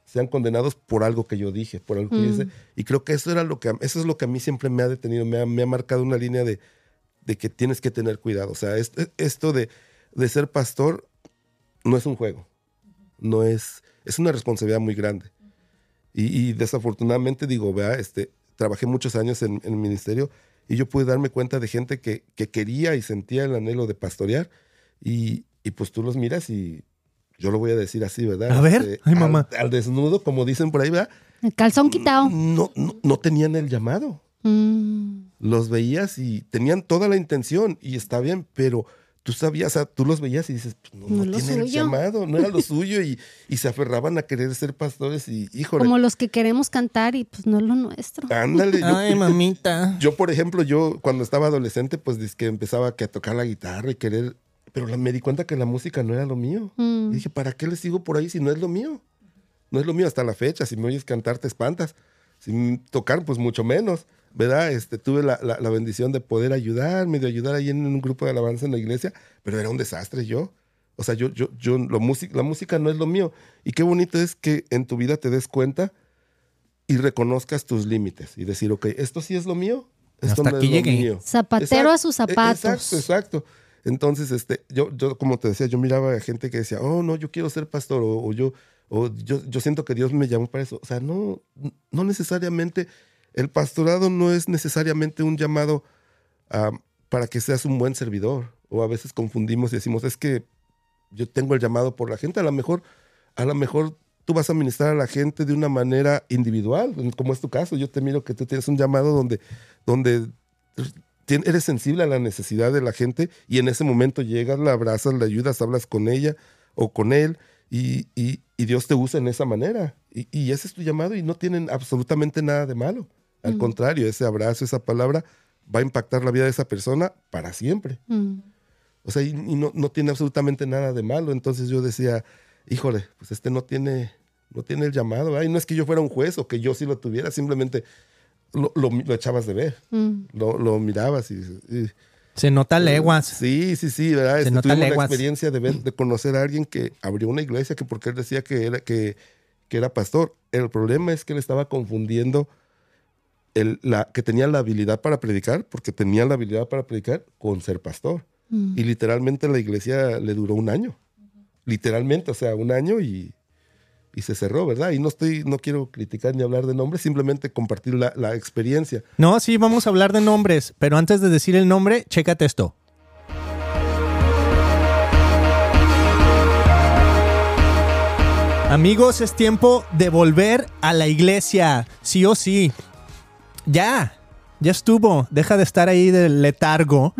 sean condenados por algo que yo dije, por algo que yo Mm. hice. Y creo que eso era lo que a- eso es lo que a mí siempre me ha detenido, me ha, me ha marcado una línea de, de que tienes que tener cuidado. O sea, esto, esto de, de ser pastor no es un juego, no es, es una responsabilidad muy grande. Y, y desafortunadamente digo, vea, este, trabajé muchos años en, en el ministerio y yo pude darme cuenta de gente que, que quería y sentía el anhelo de pastorear y, y pues tú los miras y yo lo voy a decir así, ¿verdad? A ver, Este, ay, al- mamá. Al, desnudo, como dicen por ahí, ¿verdad? El calzón quitado. No, no, no tenían el llamado. Mm. Los veías y tenían toda la intención y está bien, pero tú sabías, o sea, tú los veías y dices, pues, no, No no es lo tiene el llamado, no era lo suyo y, y se aferraban a querer ser pastores y, híjole, Como los que queremos cantar y pues no es lo nuestro. ándale. yo- Ay, mamita. Yo, por ejemplo, yo cuando estaba adolescente, pues que empezaba que a tocar la guitarra y querer, pero la- me di cuenta que la música no era lo mío. Mm. Y dije, ¿para qué le sigo por ahí si no es lo mío? No es lo mío hasta la fecha. Si me oyes cantar, te espantas. Si tocar, pues mucho menos. ¿Verdad? Este, tuve la, la- la bendición de poder ayudar, medio ayudar ahí en un grupo de alabanza en la iglesia, pero era un desastre yo. O sea, yo, yo, yo, lo la música no es lo mío. Y qué bonito es que en tu vida te des cuenta y reconozcas tus límites y decir, ok, esto sí es lo mío, esto Hasta no aquí es lo llegué. mío. Zapatero a sus e- zapatos. Exacto, exacto. Entonces, este, yo, yo, como te decía, yo miraba a gente que decía, oh, no, yo quiero ser pastor, o, o yo, o yo, yo siento que Dios me llamó para eso. O sea, no, no necesariamente, el pastorado no es necesariamente un llamado para que seas un buen servidor. O a veces confundimos y decimos, es que yo tengo el llamado por la gente. A lo mejor, a lo mejor tú vas a ministrar a la gente de una manera individual, como es tu caso. Yo te miro que tú tienes un llamado donde, donde eres sensible a la necesidad de la gente y en ese momento llegas, la abrazas, la ayudas, hablas con ella o con él y Dios te usa en esa manera. Y, y ese es tu llamado y no tienen absolutamente nada de malo. Al contrario, ese abrazo, esa palabra va a impactar la vida de esa persona para siempre. Mm. O sea, y, y no, no tiene absolutamente nada de malo. Entonces yo decía, híjole, pues este no tiene, no tiene el llamado. ¿verdad? Y no es que yo fuera un juez o que yo sí lo tuviera, simplemente lo, lo- lo echabas de ver, Mm. lo, lo mirabas y, y- Se nota leguas. Sí, sí, sí, ¿verdad? Este, nota tuvimos la leguas. experiencia de ver, de conocer a alguien que abrió una iglesia que porque él decía que era, que, que era pastor. El problema es que él estaba confundiendo el, la, que tenía la habilidad para predicar, porque tenía la habilidad para predicar, con ser pastor. Mm. Y literalmente la iglesia le duró un año. Literalmente, o sea, un año y, y se cerró, ¿verdad? Y no estoy, no quiero criticar ni hablar de nombres, simplemente compartir la, la experiencia. No, sí, vamos a hablar de nombres, pero antes de decir el nombre, chécate esto. Amigos, es tiempo de volver a la iglesia, sí o sí. Ya, ya estuvo. Deja de estar ahí del letargo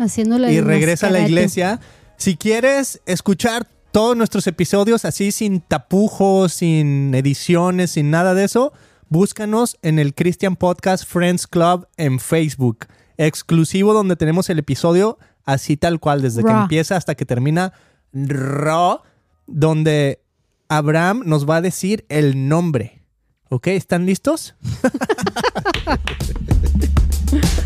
y regresa a la iglesia. Si quieres escuchar todos nuestros episodios así sin tapujos, sin ediciones, sin nada de eso, búscanos en el Christian Podcast Friends Club en Facebook, exclusivo donde tenemos el episodio así tal cual, desde que empieza hasta que termina Ra, donde Abraham nos va a decir el nombre. Ok, ¿están listos?